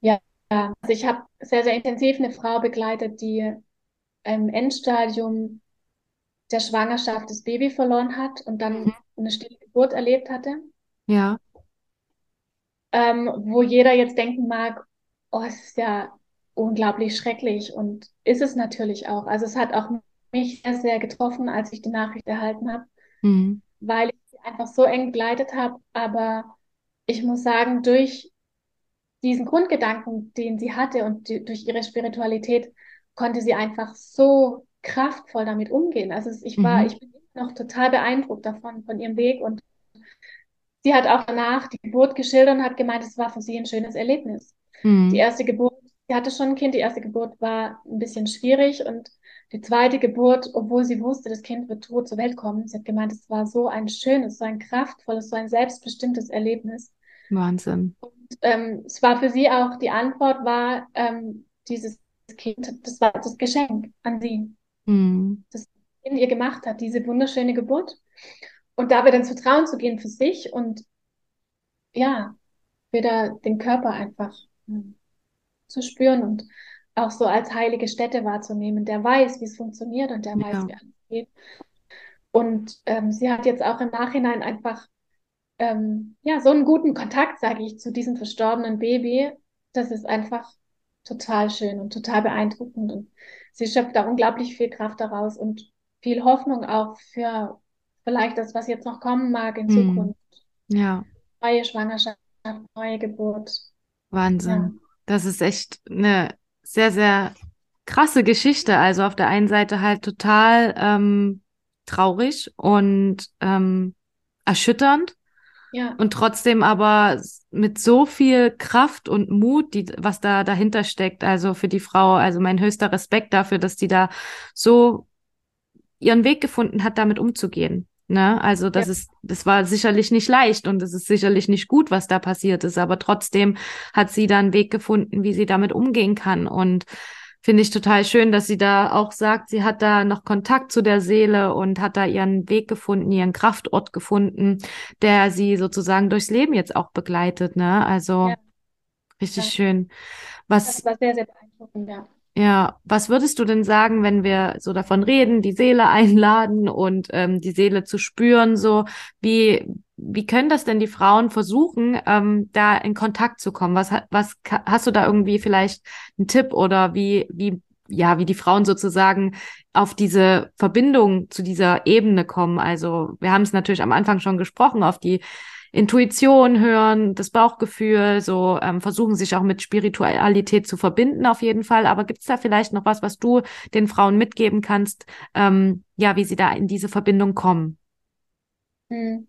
ja, also ich habe sehr, sehr intensiv eine Frau begleitet, die im Endstadium der Schwangerschaft das Baby verloren hat und dann mhm. eine stille Geburt erlebt hatte. Ja. Ähm, wo jeder jetzt denken mag, oh, es ist ja unglaublich schrecklich und ist es natürlich auch. Also es hat auch mich sehr, sehr getroffen, als ich die Nachricht erhalten habe, mhm. weil ich sie einfach so eng begleitet habe. Aber ich muss sagen, durch diesen Grundgedanken, den sie hatte und die, durch ihre Spiritualität, konnte sie einfach so kraftvoll damit umgehen. Also ich war, mhm. ich bin noch total beeindruckt davon, von ihrem Weg und sie hat auch danach die Geburt geschildert und hat gemeint, es war für sie ein schönes Erlebnis. Mhm. Die erste Geburt, sie hatte schon ein Kind, die erste Geburt war ein bisschen schwierig und die zweite Geburt, obwohl sie wusste, das Kind wird tot zur Welt kommen, sie hat gemeint, es war so ein schönes, so ein kraftvolles, so ein selbstbestimmtes Erlebnis. Wahnsinn. Und ähm, es war für sie auch, die Antwort war, ähm, dieses Kind, das war das Geschenk an sie mhm. das in ihr gemacht hat, diese wunderschöne Geburt. Und da wieder ins Vertrauen zu gehen für sich und ja, wieder den Körper einfach hm, zu spüren und auch so als heilige Stätte wahrzunehmen, der weiß, wie es funktioniert und der ja. weiß, wie alles geht. Und ähm, sie hat jetzt auch im Nachhinein einfach ähm, ja so einen guten Kontakt, sage ich, zu diesem verstorbenen Baby. Das ist einfach total schön und total beeindruckend. Und sie schöpft da unglaublich viel Kraft daraus und viel Hoffnung auch für vielleicht das, was jetzt noch kommen mag in hm. Zukunft. Ja. Neue Schwangerschaft, neue Geburt. Wahnsinn. Ja. Das ist echt eine sehr, sehr krasse Geschichte. Also auf der einen Seite halt total ähm, traurig und ähm, erschütternd. Ja. Und trotzdem aber mit so viel Kraft und Mut, die, was da dahinter steckt. Also für die Frau, also mein höchster Respekt dafür, dass die da so ihren Weg gefunden hat, damit umzugehen. Ne? Also das ja. ist, das war sicherlich nicht leicht und es ist sicherlich nicht gut, was da passiert ist, aber trotzdem hat sie da einen Weg gefunden, wie sie damit umgehen kann. Und finde ich total schön, dass sie da auch sagt, sie hat da noch Kontakt zu der Seele und hat da ihren Weg gefunden, ihren Kraftort gefunden, der sie sozusagen durchs Leben jetzt auch begleitet. Ne? Also ja. richtig ja. schön. Was, das war sehr, sehr beeindruckend, ja. Ja, was würdest du denn sagen, wenn wir so davon reden, die Seele einladen und ähm, die Seele zu spüren, so wie wie können das denn die Frauen versuchen, ähm, da in Kontakt zu kommen? Was was hast du da irgendwie vielleicht einen Tipp oder wie wie ja wie die Frauen sozusagen auf diese Verbindung zu dieser Ebene kommen? Also wir haben es natürlich am Anfang schon gesprochen auf die Intuition hören, das Bauchgefühl, so ähm, versuchen sich auch mit Spiritualität zu verbinden auf jeden Fall. Aber gibt es da vielleicht noch was, was du den Frauen mitgeben kannst, ähm, ja, wie sie da in diese Verbindung kommen? Hm.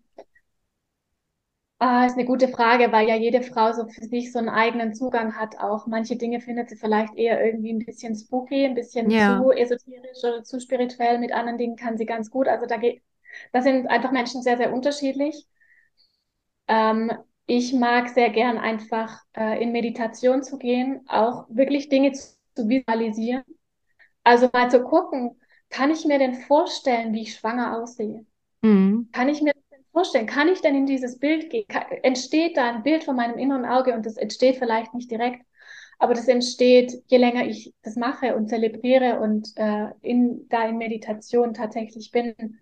Ah, ist eine gute Frage, weil ja jede Frau so für sich so einen eigenen Zugang hat auch. Manche Dinge findet sie vielleicht eher irgendwie ein bisschen spooky, ein bisschen ja. zu esoterisch oder zu spirituell. Mit anderen Dingen kann sie ganz gut. Also da geht, da sind einfach Menschen sehr, sehr unterschiedlich. Ähm, ich mag sehr gern einfach äh, in Meditation zu gehen, auch wirklich Dinge zu, zu visualisieren. Also mal zu gucken, kann ich mir denn vorstellen, wie ich schwanger aussehe? Mhm. Kann ich mir vorstellen? Kann ich denn in dieses Bild gehen? Kann, entsteht da ein Bild von meinem inneren Auge und das entsteht vielleicht nicht direkt, aber das entsteht, je länger ich das mache und zelebriere und äh, in, da in Meditation tatsächlich bin,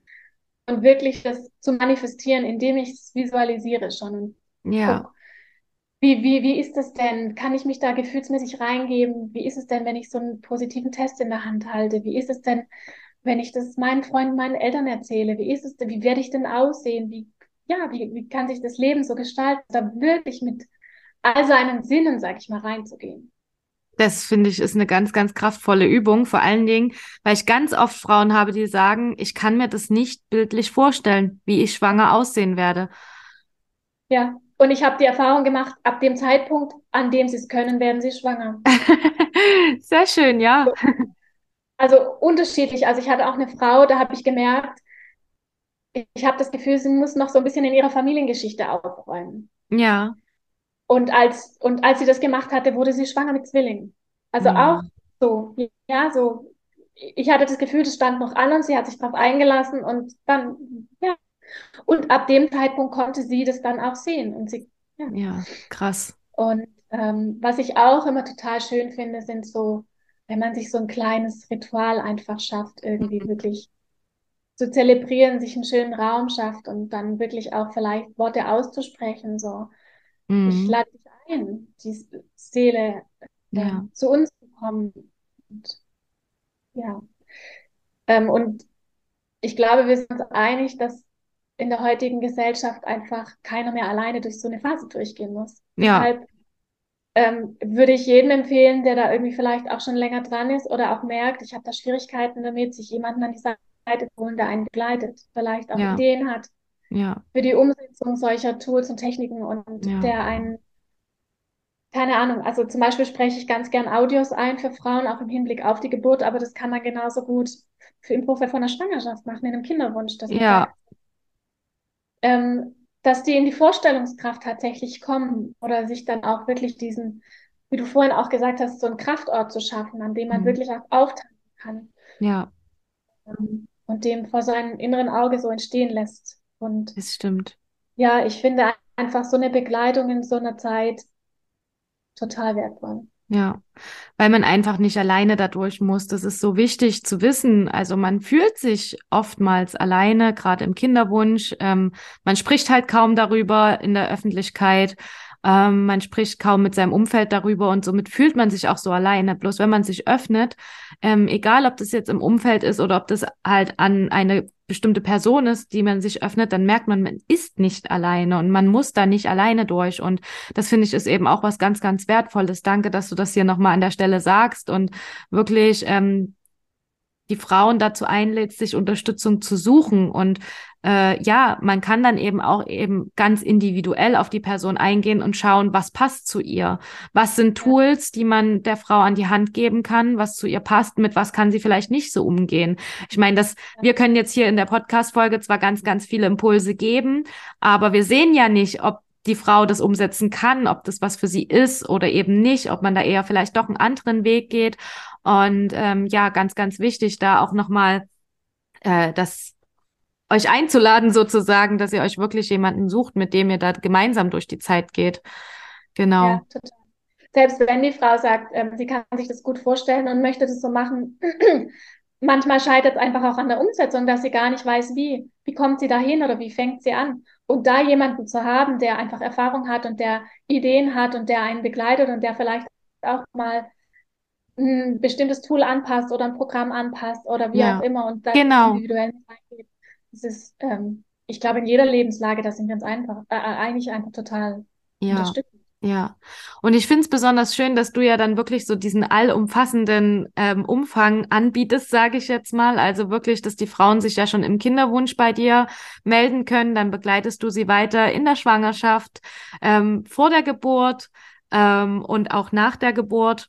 und wirklich das zu manifestieren, indem ich es visualisiere schon. ja. Guck, wie, wie, wie ist das denn? Kann ich mich da gefühlsmäßig reingeben? Wie ist es denn, wenn ich so einen positiven Test in der Hand halte? Wie ist es denn, wenn ich das meinen Freunden, meinen Eltern erzähle? Wie ist es denn, wie werde ich denn aussehen? Wie, ja, wie, wie kann sich das Leben so gestalten? Da wirklich mit all seinen Sinnen, sag ich mal, reinzugehen. Das finde ich ist eine ganz, ganz kraftvolle Übung. Vor allen Dingen, weil ich ganz oft Frauen habe, die sagen, ich kann mir das nicht bildlich vorstellen, wie ich schwanger aussehen werde. Ja, und ich habe die Erfahrung gemacht, ab dem Zeitpunkt, an dem sie es können, werden sie schwanger. Sehr schön, ja. Also unterschiedlich. Also ich hatte auch eine Frau, da habe ich gemerkt, ich habe das Gefühl, sie muss noch so ein bisschen in ihrer Familiengeschichte aufräumen. Ja. Und als, und als sie das gemacht hatte, wurde sie schwanger mit Zwillingen. Also mhm. auch so, ja, so. Ich hatte das Gefühl, das stand noch an und sie hat sich darauf eingelassen und dann, ja. Und ab dem Zeitpunkt konnte sie das dann auch sehen und sie, ja. Ja, krass. Und ähm, was ich auch immer total schön finde, sind so, wenn man sich so ein kleines Ritual einfach schafft, irgendwie mhm. wirklich zu zelebrieren, sich einen schönen Raum schafft und dann wirklich auch vielleicht Worte auszusprechen. So, mhm. ich lade dich ein, die Seele äh, ja. zu uns zu kommen. Und, ja. Ähm, und ich glaube, wir sind uns einig, dass in der heutigen Gesellschaft einfach keiner mehr alleine durch so eine Phase durchgehen muss. Ja. Deshalb ähm, würde ich jedem empfehlen, der da irgendwie vielleicht auch schon länger dran ist oder auch merkt, ich habe da Schwierigkeiten damit, sich jemanden an die Seite zu holen, der einen begleitet, vielleicht auch ja. Ideen hat ja. für die Umsetzung solcher Tools und Techniken und ja. der einen, keine Ahnung, also zum Beispiel spreche ich ganz gern Audios ein für Frauen, auch im Hinblick auf die Geburt, aber das kann man genauso gut für im Vorfeld von einer Schwangerschaft machen, in einem Kinderwunsch. Das ja. ähm, dass die in die Vorstellungskraft tatsächlich kommen oder sich dann auch wirklich diesen, wie du vorhin auch gesagt hast, so einen Kraftort zu schaffen, an dem man mhm. wirklich auch auftanken kann. Ja. Ähm, und dem vor seinem inneren Auge so entstehen lässt. Und das stimmt. Ja, ich finde einfach so eine Begleitung in so einer Zeit total wertvoll. Ja, weil man einfach nicht alleine dadurch muss. Das ist so wichtig zu wissen. Also man fühlt sich oftmals alleine, gerade im Kinderwunsch. Ähm, man spricht halt kaum darüber in der Öffentlichkeit. Ähm, man spricht kaum mit seinem Umfeld darüber und somit fühlt man sich auch so alleine. Bloß wenn man sich öffnet, ähm, egal ob das jetzt im Umfeld ist oder ob das halt an eine bestimmte Person ist, die man sich öffnet, dann merkt man, man ist nicht alleine und man muss da nicht alleine durch. Und das finde ich ist eben auch was ganz, ganz Wertvolles. Danke, dass du das hier nochmal an der Stelle sagst und wirklich ähm, die Frauen dazu einlädst, sich Unterstützung zu suchen. Und äh, ja, man kann dann eben auch eben ganz individuell auf die Person eingehen und schauen, was passt zu ihr. Was sind Tools, die man der Frau an die Hand geben kann, was zu ihr passt, mit was kann sie vielleicht nicht so umgehen. Ich meine, dass wir können jetzt hier in der Podcast-Folge zwar ganz, ganz viele Impulse geben, aber wir sehen ja nicht, ob die Frau das umsetzen kann, ob das was für sie ist oder eben nicht, ob man da eher vielleicht doch einen anderen Weg geht. Und ähm, ja, ganz, ganz wichtig, da auch nochmal äh, das euch einzuladen, sozusagen, dass ihr euch wirklich jemanden sucht, mit dem ihr da gemeinsam durch die Zeit geht. Genau. Ja, total. Selbst wenn die Frau sagt, ähm, sie kann sich das gut vorstellen und möchte das so machen, manchmal scheitert es einfach auch an der Umsetzung, dass sie gar nicht weiß, wie. Wie kommt sie dahin oder wie fängt sie an? Und da jemanden zu haben, der einfach Erfahrung hat und der Ideen hat und der einen begleitet und der vielleicht auch mal ein bestimmtes Tool anpasst oder ein Programm anpasst oder wie ja. auch immer und dann genau. individuell reingeht. Das ist, ähm, ich glaube, in jeder Lebenslage, das sind wir uns einfach, äh, eigentlich einfach total ja. unterstützen. Ja, und ich finde es besonders schön, dass du ja dann wirklich so diesen allumfassenden ähm, Umfang anbietest, sage ich jetzt mal. Also wirklich, dass die Frauen sich ja schon im Kinderwunsch bei dir melden können. Dann begleitest du sie weiter in der Schwangerschaft, ähm, vor der Geburt ähm, und auch nach der Geburt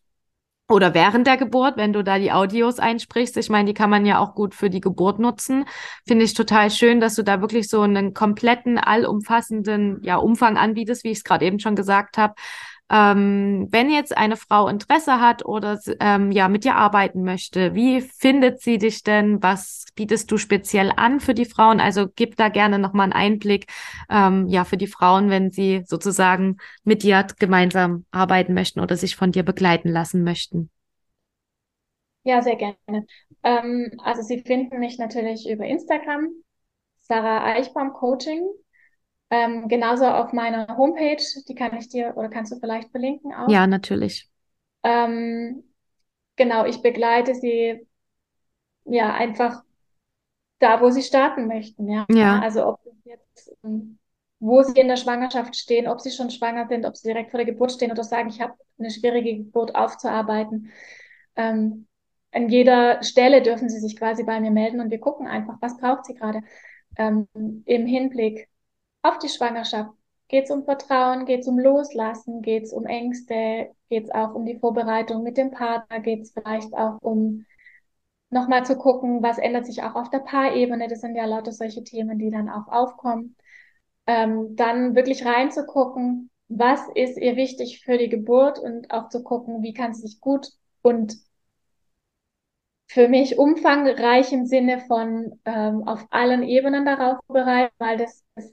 oder während der Geburt, wenn du da die Audios einsprichst. Ich meine, die kann man ja auch gut für die Geburt nutzen. Finde ich total schön, dass du da wirklich so einen kompletten, allumfassenden ja, Umfang anbietest, wie ich es gerade eben schon gesagt habe. Ähm, wenn jetzt eine Frau Interesse hat oder ähm, ja mit dir arbeiten möchte, wie findet sie dich denn? Was bietest du speziell an für die Frauen? Also gib da gerne nochmal einen Einblick ähm, ja für die Frauen, wenn sie sozusagen mit dir gemeinsam arbeiten möchten oder sich von dir begleiten lassen möchten. Ja, sehr gerne. Ähm, also Sie finden mich natürlich über Instagram, Sarah Eichbaum Coaching ähm, genauso auf meiner Homepage, die kann ich dir oder kannst du vielleicht verlinken auch. Ja, natürlich. Ähm, genau, ich begleite sie ja einfach da, wo sie starten möchten. Ja, ja. also ob jetzt, ähm, wo sie in der Schwangerschaft stehen, ob sie schon schwanger sind, ob sie direkt vor der Geburt stehen oder sagen, ich habe eine schwierige Geburt aufzuarbeiten. Ähm, an jeder Stelle dürfen sie sich quasi bei mir melden und wir gucken einfach, was braucht sie gerade ähm, im Hinblick auf die Schwangerschaft. Geht es um Vertrauen, geht es um Loslassen, geht es um Ängste, geht es auch um die Vorbereitung mit dem Partner, geht es vielleicht auch um nochmal zu gucken, was ändert sich auch auf der Paarebene. Das sind ja lauter solche Themen, die dann auch aufkommen. Ähm, dann wirklich reinzugucken, was ist ihr wichtig für die Geburt und auch zu gucken, wie kann sie sich gut und für mich umfangreich im Sinne von ähm, auf allen Ebenen darauf bereiten, weil das, das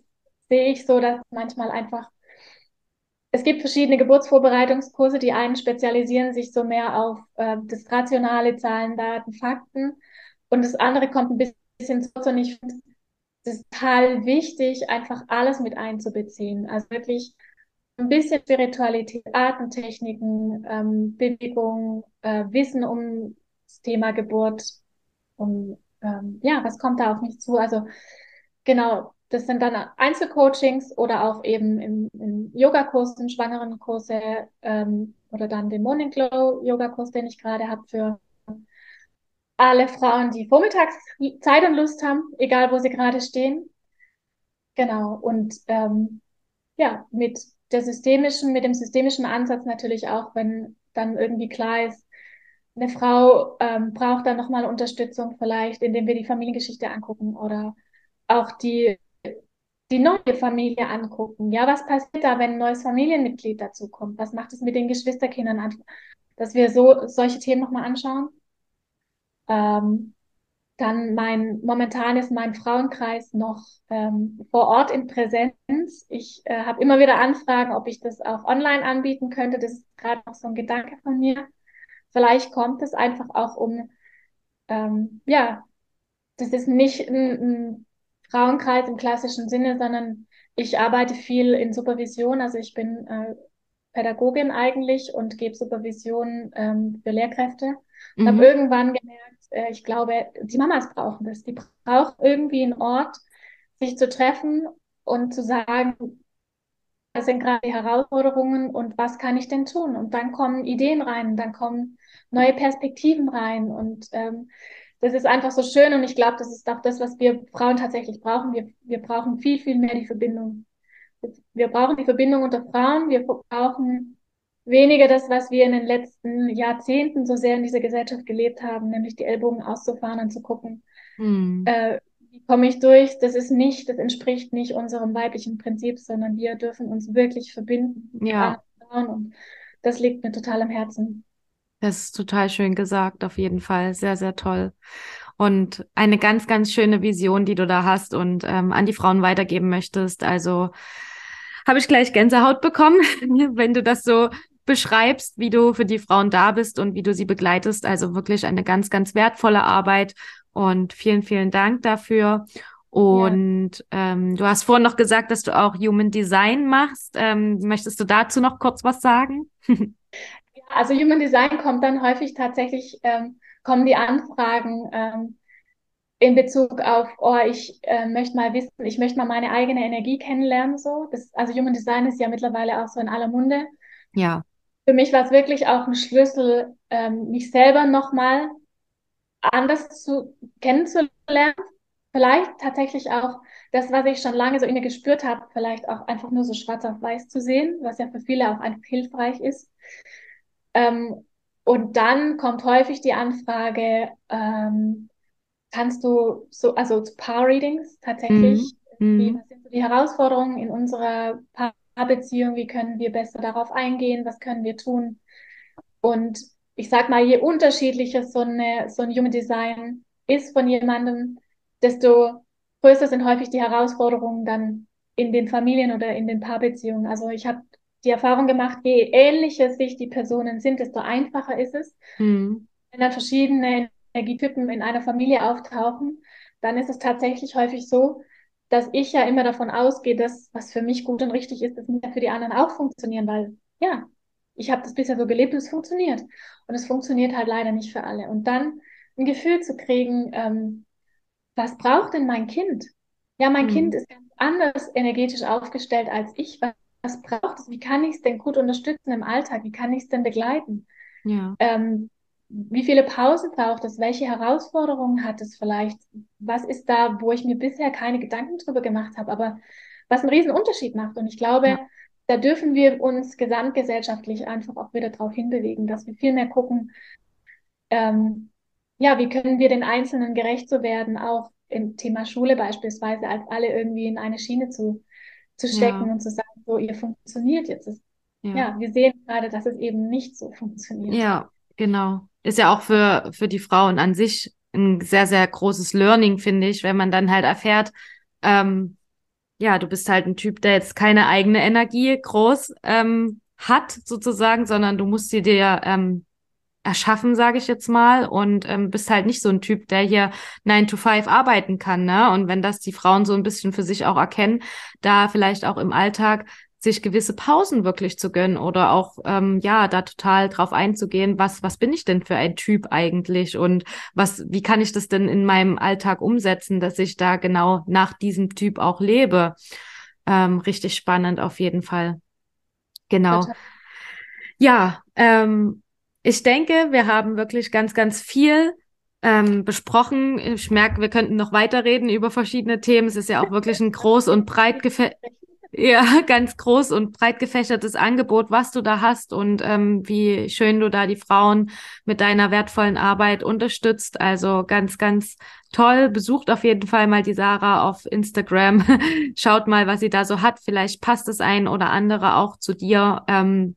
sehe ich so, dass manchmal einfach, es gibt verschiedene Geburtsvorbereitungskurse, die einen spezialisieren sich so mehr auf äh, das rationale Zahlen, Daten, Fakten und das andere kommt ein bisschen so und ich finde es total wichtig, einfach alles mit einzubeziehen. Also wirklich ein bisschen Spiritualität, Atemtechniken, ähm, Bewegung, äh, Wissen um das Thema Geburt, um ähm, ja, was kommt da auf mich zu? Also genau, das sind dann Einzelcoachings oder auch eben im, im Yogakursen, Schwangerenkurse ähm, oder dann den Morning Glow Yogakurs, den ich gerade habe für alle Frauen, die vormittags Zeit und Lust haben, egal wo sie gerade stehen. Genau. Und ähm, ja, mit der systemischen, mit dem systemischen Ansatz natürlich auch, wenn dann irgendwie klar ist, eine Frau ähm, braucht dann nochmal Unterstützung vielleicht, indem wir die Familiengeschichte angucken oder auch die, die neue Familie angucken. Ja, was passiert da, wenn ein neues Familienmitglied dazu kommt? Was macht es mit den Geschwisterkindern an? Dass wir so solche Themen nochmal anschauen. Ähm, dann mein, momentan ist mein Frauenkreis noch ähm, vor Ort in Präsenz. Ich äh, habe immer wieder Anfragen, ob ich das auch online anbieten könnte. Das ist gerade noch so ein Gedanke von mir. Vielleicht kommt es einfach auch um, ähm, ja, das ist nicht ein, ein Frauenkreis im klassischen Sinne, sondern ich arbeite viel in Supervision. Also ich bin äh, Pädagogin eigentlich und gebe Supervision ähm, für Lehrkräfte. Mhm. habe irgendwann gemerkt, äh, ich glaube, die Mamas brauchen das. Die brauchen irgendwie einen Ort, sich zu treffen und zu sagen, was sind gerade die Herausforderungen und was kann ich denn tun? Und dann kommen Ideen rein, dann kommen neue Perspektiven rein und ähm, das ist einfach so schön und ich glaube, das ist auch das, was wir Frauen tatsächlich brauchen. Wir, wir brauchen viel, viel mehr die Verbindung. Wir brauchen die Verbindung unter Frauen. Wir brauchen weniger das, was wir in den letzten Jahrzehnten so sehr in dieser Gesellschaft gelebt haben, nämlich die Ellbogen auszufahren und zu gucken, hm. äh, wie komme ich durch. Das ist nicht, das entspricht nicht unserem weiblichen Prinzip, sondern wir dürfen uns wirklich verbinden. Ja. Und das liegt mir total am Herzen. Das ist total schön gesagt, auf jeden Fall. Sehr, sehr toll. Und eine ganz, ganz schöne Vision, die du da hast und ähm, an die Frauen weitergeben möchtest. Also habe ich gleich Gänsehaut bekommen, wenn du das so beschreibst, wie du für die Frauen da bist und wie du sie begleitest. Also wirklich eine ganz, ganz wertvolle Arbeit. Und vielen, vielen Dank dafür. Und ja. ähm, du hast vorhin noch gesagt, dass du auch Human Design machst. Ähm, möchtest du dazu noch kurz was sagen? also Human Design kommt dann häufig tatsächlich, ähm, kommen die Anfragen ähm, in Bezug auf, oh, ich äh, möchte mal wissen, ich möchte mal meine eigene Energie kennenlernen. So. Das, also Human Design ist ja mittlerweile auch so in aller Munde. Ja. Für mich war es wirklich auch ein Schlüssel, ähm, mich selber nochmal anders zu kennenzulernen. Vielleicht tatsächlich auch das, was ich schon lange so in mir gespürt habe, vielleicht auch einfach nur so schwarz auf weiß zu sehen, was ja für viele auch einfach hilfreich ist. Ähm, und dann kommt häufig die Anfrage, ähm, kannst du so, also zu Paar-Readings tatsächlich, mhm. wie, mhm. was sind so die Herausforderungen in unserer Paarbeziehung, wie können wir besser darauf eingehen, was können wir tun? Und ich sag mal, je unterschiedlicher so, eine, so ein Human Design ist von jemandem, desto größer sind häufig die Herausforderungen dann in den Familien oder in den Paarbeziehungen. Also ich habe die Erfahrung gemacht, je ähnlicher sich die Personen sind, desto einfacher ist es. Mhm. Wenn dann verschiedene Energietypen in einer Familie auftauchen, dann ist es tatsächlich häufig so, dass ich ja immer davon ausgehe, dass was für mich gut und richtig ist, das muss ja für die anderen auch funktionieren, weil ja, ich habe das bisher so gelebt und es funktioniert. Und es funktioniert halt leider nicht für alle. Und dann ein Gefühl zu kriegen, ähm, was braucht denn mein Kind? Ja, mein mhm. Kind ist ganz anders energetisch aufgestellt als ich. Was was braucht es? Wie kann ich es denn gut unterstützen im Alltag? Wie kann ich es denn begleiten? Ja. Ähm, wie viele Pausen braucht es? Welche Herausforderungen hat es vielleicht? Was ist da, wo ich mir bisher keine Gedanken drüber gemacht habe, aber was einen riesen Unterschied macht? Und ich glaube, ja. da dürfen wir uns gesamtgesellschaftlich einfach auch wieder darauf hinbewegen, dass wir viel mehr gucken, ähm, ja, wie können wir den Einzelnen gerecht so werden, auch im Thema Schule beispielsweise, als alle irgendwie in eine Schiene zu, zu stecken ja. und zu sagen, so, ihr funktioniert jetzt. Ist, ja. ja, wir sehen gerade, dass es eben nicht so funktioniert. Ja, genau. Ist ja auch für, für die Frauen an sich ein sehr, sehr großes Learning, finde ich, wenn man dann halt erfährt, ähm, ja, du bist halt ein Typ, der jetzt keine eigene Energie groß ähm, hat, sozusagen, sondern du musst sie dir ähm, erschaffen, sage ich jetzt mal, und ähm, bist halt nicht so ein Typ, der hier 9 to 5 arbeiten kann, ne? Und wenn das die Frauen so ein bisschen für sich auch erkennen, da vielleicht auch im Alltag sich gewisse Pausen wirklich zu gönnen oder auch ähm, ja da total drauf einzugehen, was was bin ich denn für ein Typ eigentlich und was wie kann ich das denn in meinem Alltag umsetzen, dass ich da genau nach diesem Typ auch lebe. Ähm, richtig spannend auf jeden Fall. Genau. Bitte. Ja, ähm, ich denke, wir haben wirklich ganz, ganz viel ähm, besprochen. Ich merke, wir könnten noch weiterreden über verschiedene Themen. Es ist ja auch wirklich ein groß und breit gefächertes ja, ganz groß und breit gefächertes Angebot, was du da hast und ähm, wie schön du da die Frauen mit deiner wertvollen Arbeit unterstützt. Also ganz, ganz toll. Besucht auf jeden Fall mal die Sarah auf Instagram. Schaut mal, was sie da so hat. Vielleicht passt das ein oder andere auch zu dir, ähm,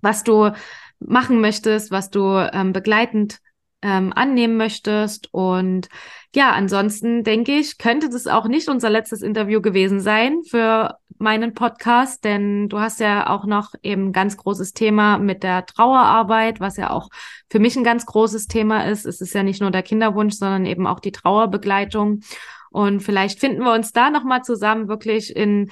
was du machen möchtest, was du ähm, begleitend ähm, annehmen möchtest. Und ja, ansonsten denke ich, könnte das auch nicht unser letztes Interview gewesen sein für meinen Podcast, denn du hast ja auch noch eben ganz großes Thema mit der Trauerarbeit, was ja auch für mich ein ganz großes Thema ist. Es ist ja nicht nur der Kinderwunsch, sondern eben auch die Trauerbegleitung. Und vielleicht finden wir uns da nochmal zusammen, wirklich in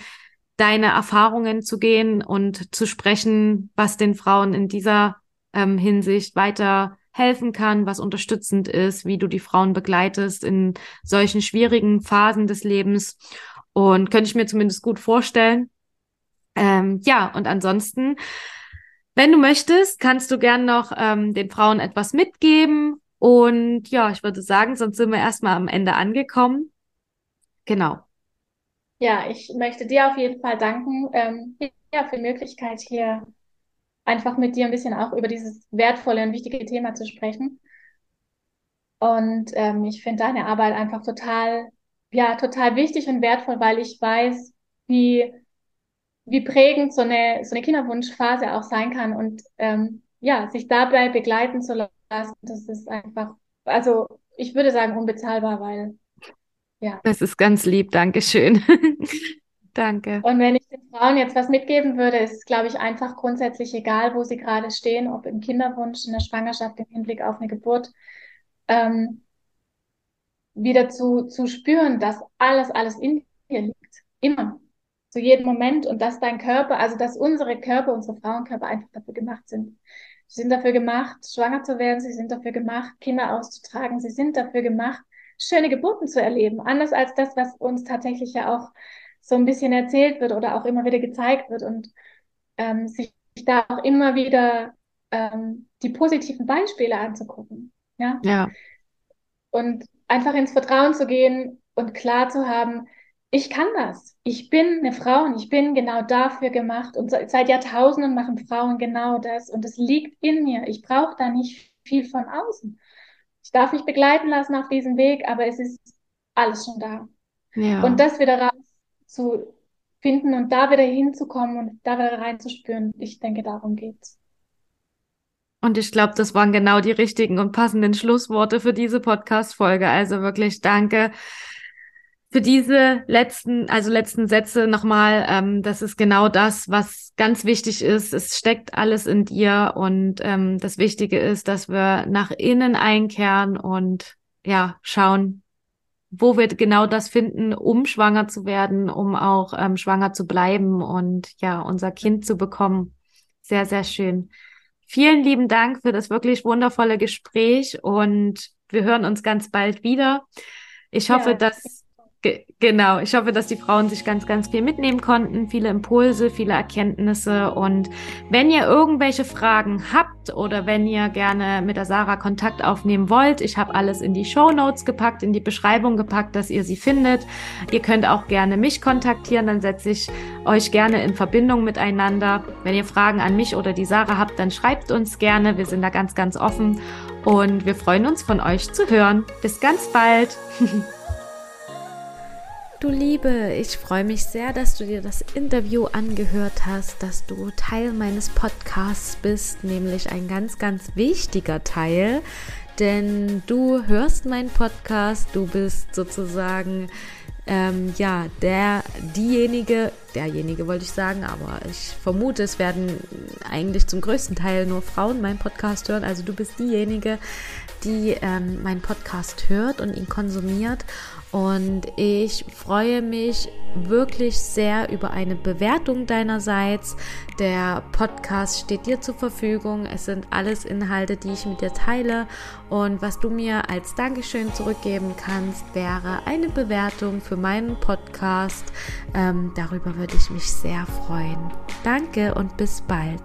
deine Erfahrungen zu gehen und zu sprechen, was den Frauen in dieser ähm, Hinsicht weiter helfen kann, was unterstützend ist, wie du die Frauen begleitest in solchen schwierigen Phasen des Lebens. Und könnte ich mir zumindest gut vorstellen. Ähm, ja, und ansonsten, wenn du möchtest, kannst du gern noch ähm, den Frauen etwas mitgeben. Und ja, ich würde sagen, sonst sind wir erstmal am Ende angekommen. Genau. Ja, ich möchte dir auf jeden Fall danken ähm, ja, für die Möglichkeit, hier einfach mit dir ein bisschen auch über dieses wertvolle und wichtige Thema zu sprechen. Und ähm, ich finde deine Arbeit einfach total, ja, total wichtig und wertvoll, weil ich weiß, wie, wie prägend so eine, so eine Kinderwunschphase auch sein kann und ähm, ja, sich dabei begleiten zu lassen, das ist einfach, also ich würde sagen, unbezahlbar, weil ja. Das ist ganz lieb, Dankeschön. Danke. Und wenn ich den Frauen jetzt was mitgeben würde, ist es, glaube ich, einfach grundsätzlich egal, wo sie gerade stehen, ob im Kinderwunsch, in der Schwangerschaft, im Hinblick auf eine Geburt, ähm, wieder zu, zu spüren, dass alles, alles in dir liegt. Immer. Zu jedem Moment. Und dass dein Körper, also dass unsere Körper, unsere Frauenkörper einfach dafür gemacht sind. Sie sind dafür gemacht, schwanger zu werden. Sie sind dafür gemacht, Kinder auszutragen. Sie sind dafür gemacht, schöne Geburten zu erleben. Anders als das, was uns tatsächlich ja auch so ein bisschen erzählt wird oder auch immer wieder gezeigt wird und ähm, sich da auch immer wieder ähm, die positiven Beispiele anzugucken. Ja? ja. Und einfach ins Vertrauen zu gehen und klar zu haben, ich kann das. Ich bin eine Frau und ich bin genau dafür gemacht. Und seit Jahrtausenden machen Frauen genau das. Und es liegt in mir. Ich brauche da nicht viel von außen. Ich darf mich begleiten lassen auf diesem Weg, aber es ist alles schon da. Ja. Und das wieder raus zu finden und da wieder hinzukommen und da wieder reinzuspüren. Ich denke, darum geht's. Und ich glaube, das waren genau die richtigen und passenden Schlussworte für diese Podcast-Folge. Also wirklich danke für diese letzten, also letzten Sätze nochmal. Ähm, das ist genau das, was ganz wichtig ist. Es steckt alles in dir und ähm, das Wichtige ist, dass wir nach innen einkehren und ja, schauen, wo wir genau das finden, um schwanger zu werden, um auch ähm, schwanger zu bleiben und ja, unser Kind zu bekommen. Sehr, sehr schön. Vielen lieben Dank für das wirklich wundervolle Gespräch und wir hören uns ganz bald wieder. Ich hoffe, ja. dass Ge genau, ich hoffe, dass die Frauen sich ganz, ganz viel mitnehmen konnten, viele Impulse, viele Erkenntnisse. Und wenn ihr irgendwelche Fragen habt oder wenn ihr gerne mit der Sarah Kontakt aufnehmen wollt, ich habe alles in die Show Notes gepackt, in die Beschreibung gepackt, dass ihr sie findet. Ihr könnt auch gerne mich kontaktieren, dann setze ich euch gerne in Verbindung miteinander. Wenn ihr Fragen an mich oder die Sarah habt, dann schreibt uns gerne. Wir sind da ganz, ganz offen und wir freuen uns von euch zu hören. Bis ganz bald. Du Liebe, ich freue mich sehr, dass du dir das Interview angehört hast, dass du Teil meines Podcasts bist, nämlich ein ganz, ganz wichtiger Teil, denn du hörst meinen Podcast, du bist sozusagen ähm, ja, der, diejenige, derjenige wollte ich sagen, aber ich vermute, es werden eigentlich zum größten Teil nur Frauen meinen Podcast hören. Also du bist diejenige, die ähm, meinen Podcast hört und ihn konsumiert. Und ich freue mich wirklich sehr über eine Bewertung deinerseits. Der Podcast steht dir zur Verfügung. Es sind alles Inhalte, die ich mit dir teile. Und was du mir als Dankeschön zurückgeben kannst, wäre eine Bewertung für meinen Podcast. Ähm, darüber würde ich mich sehr freuen. Danke und bis bald.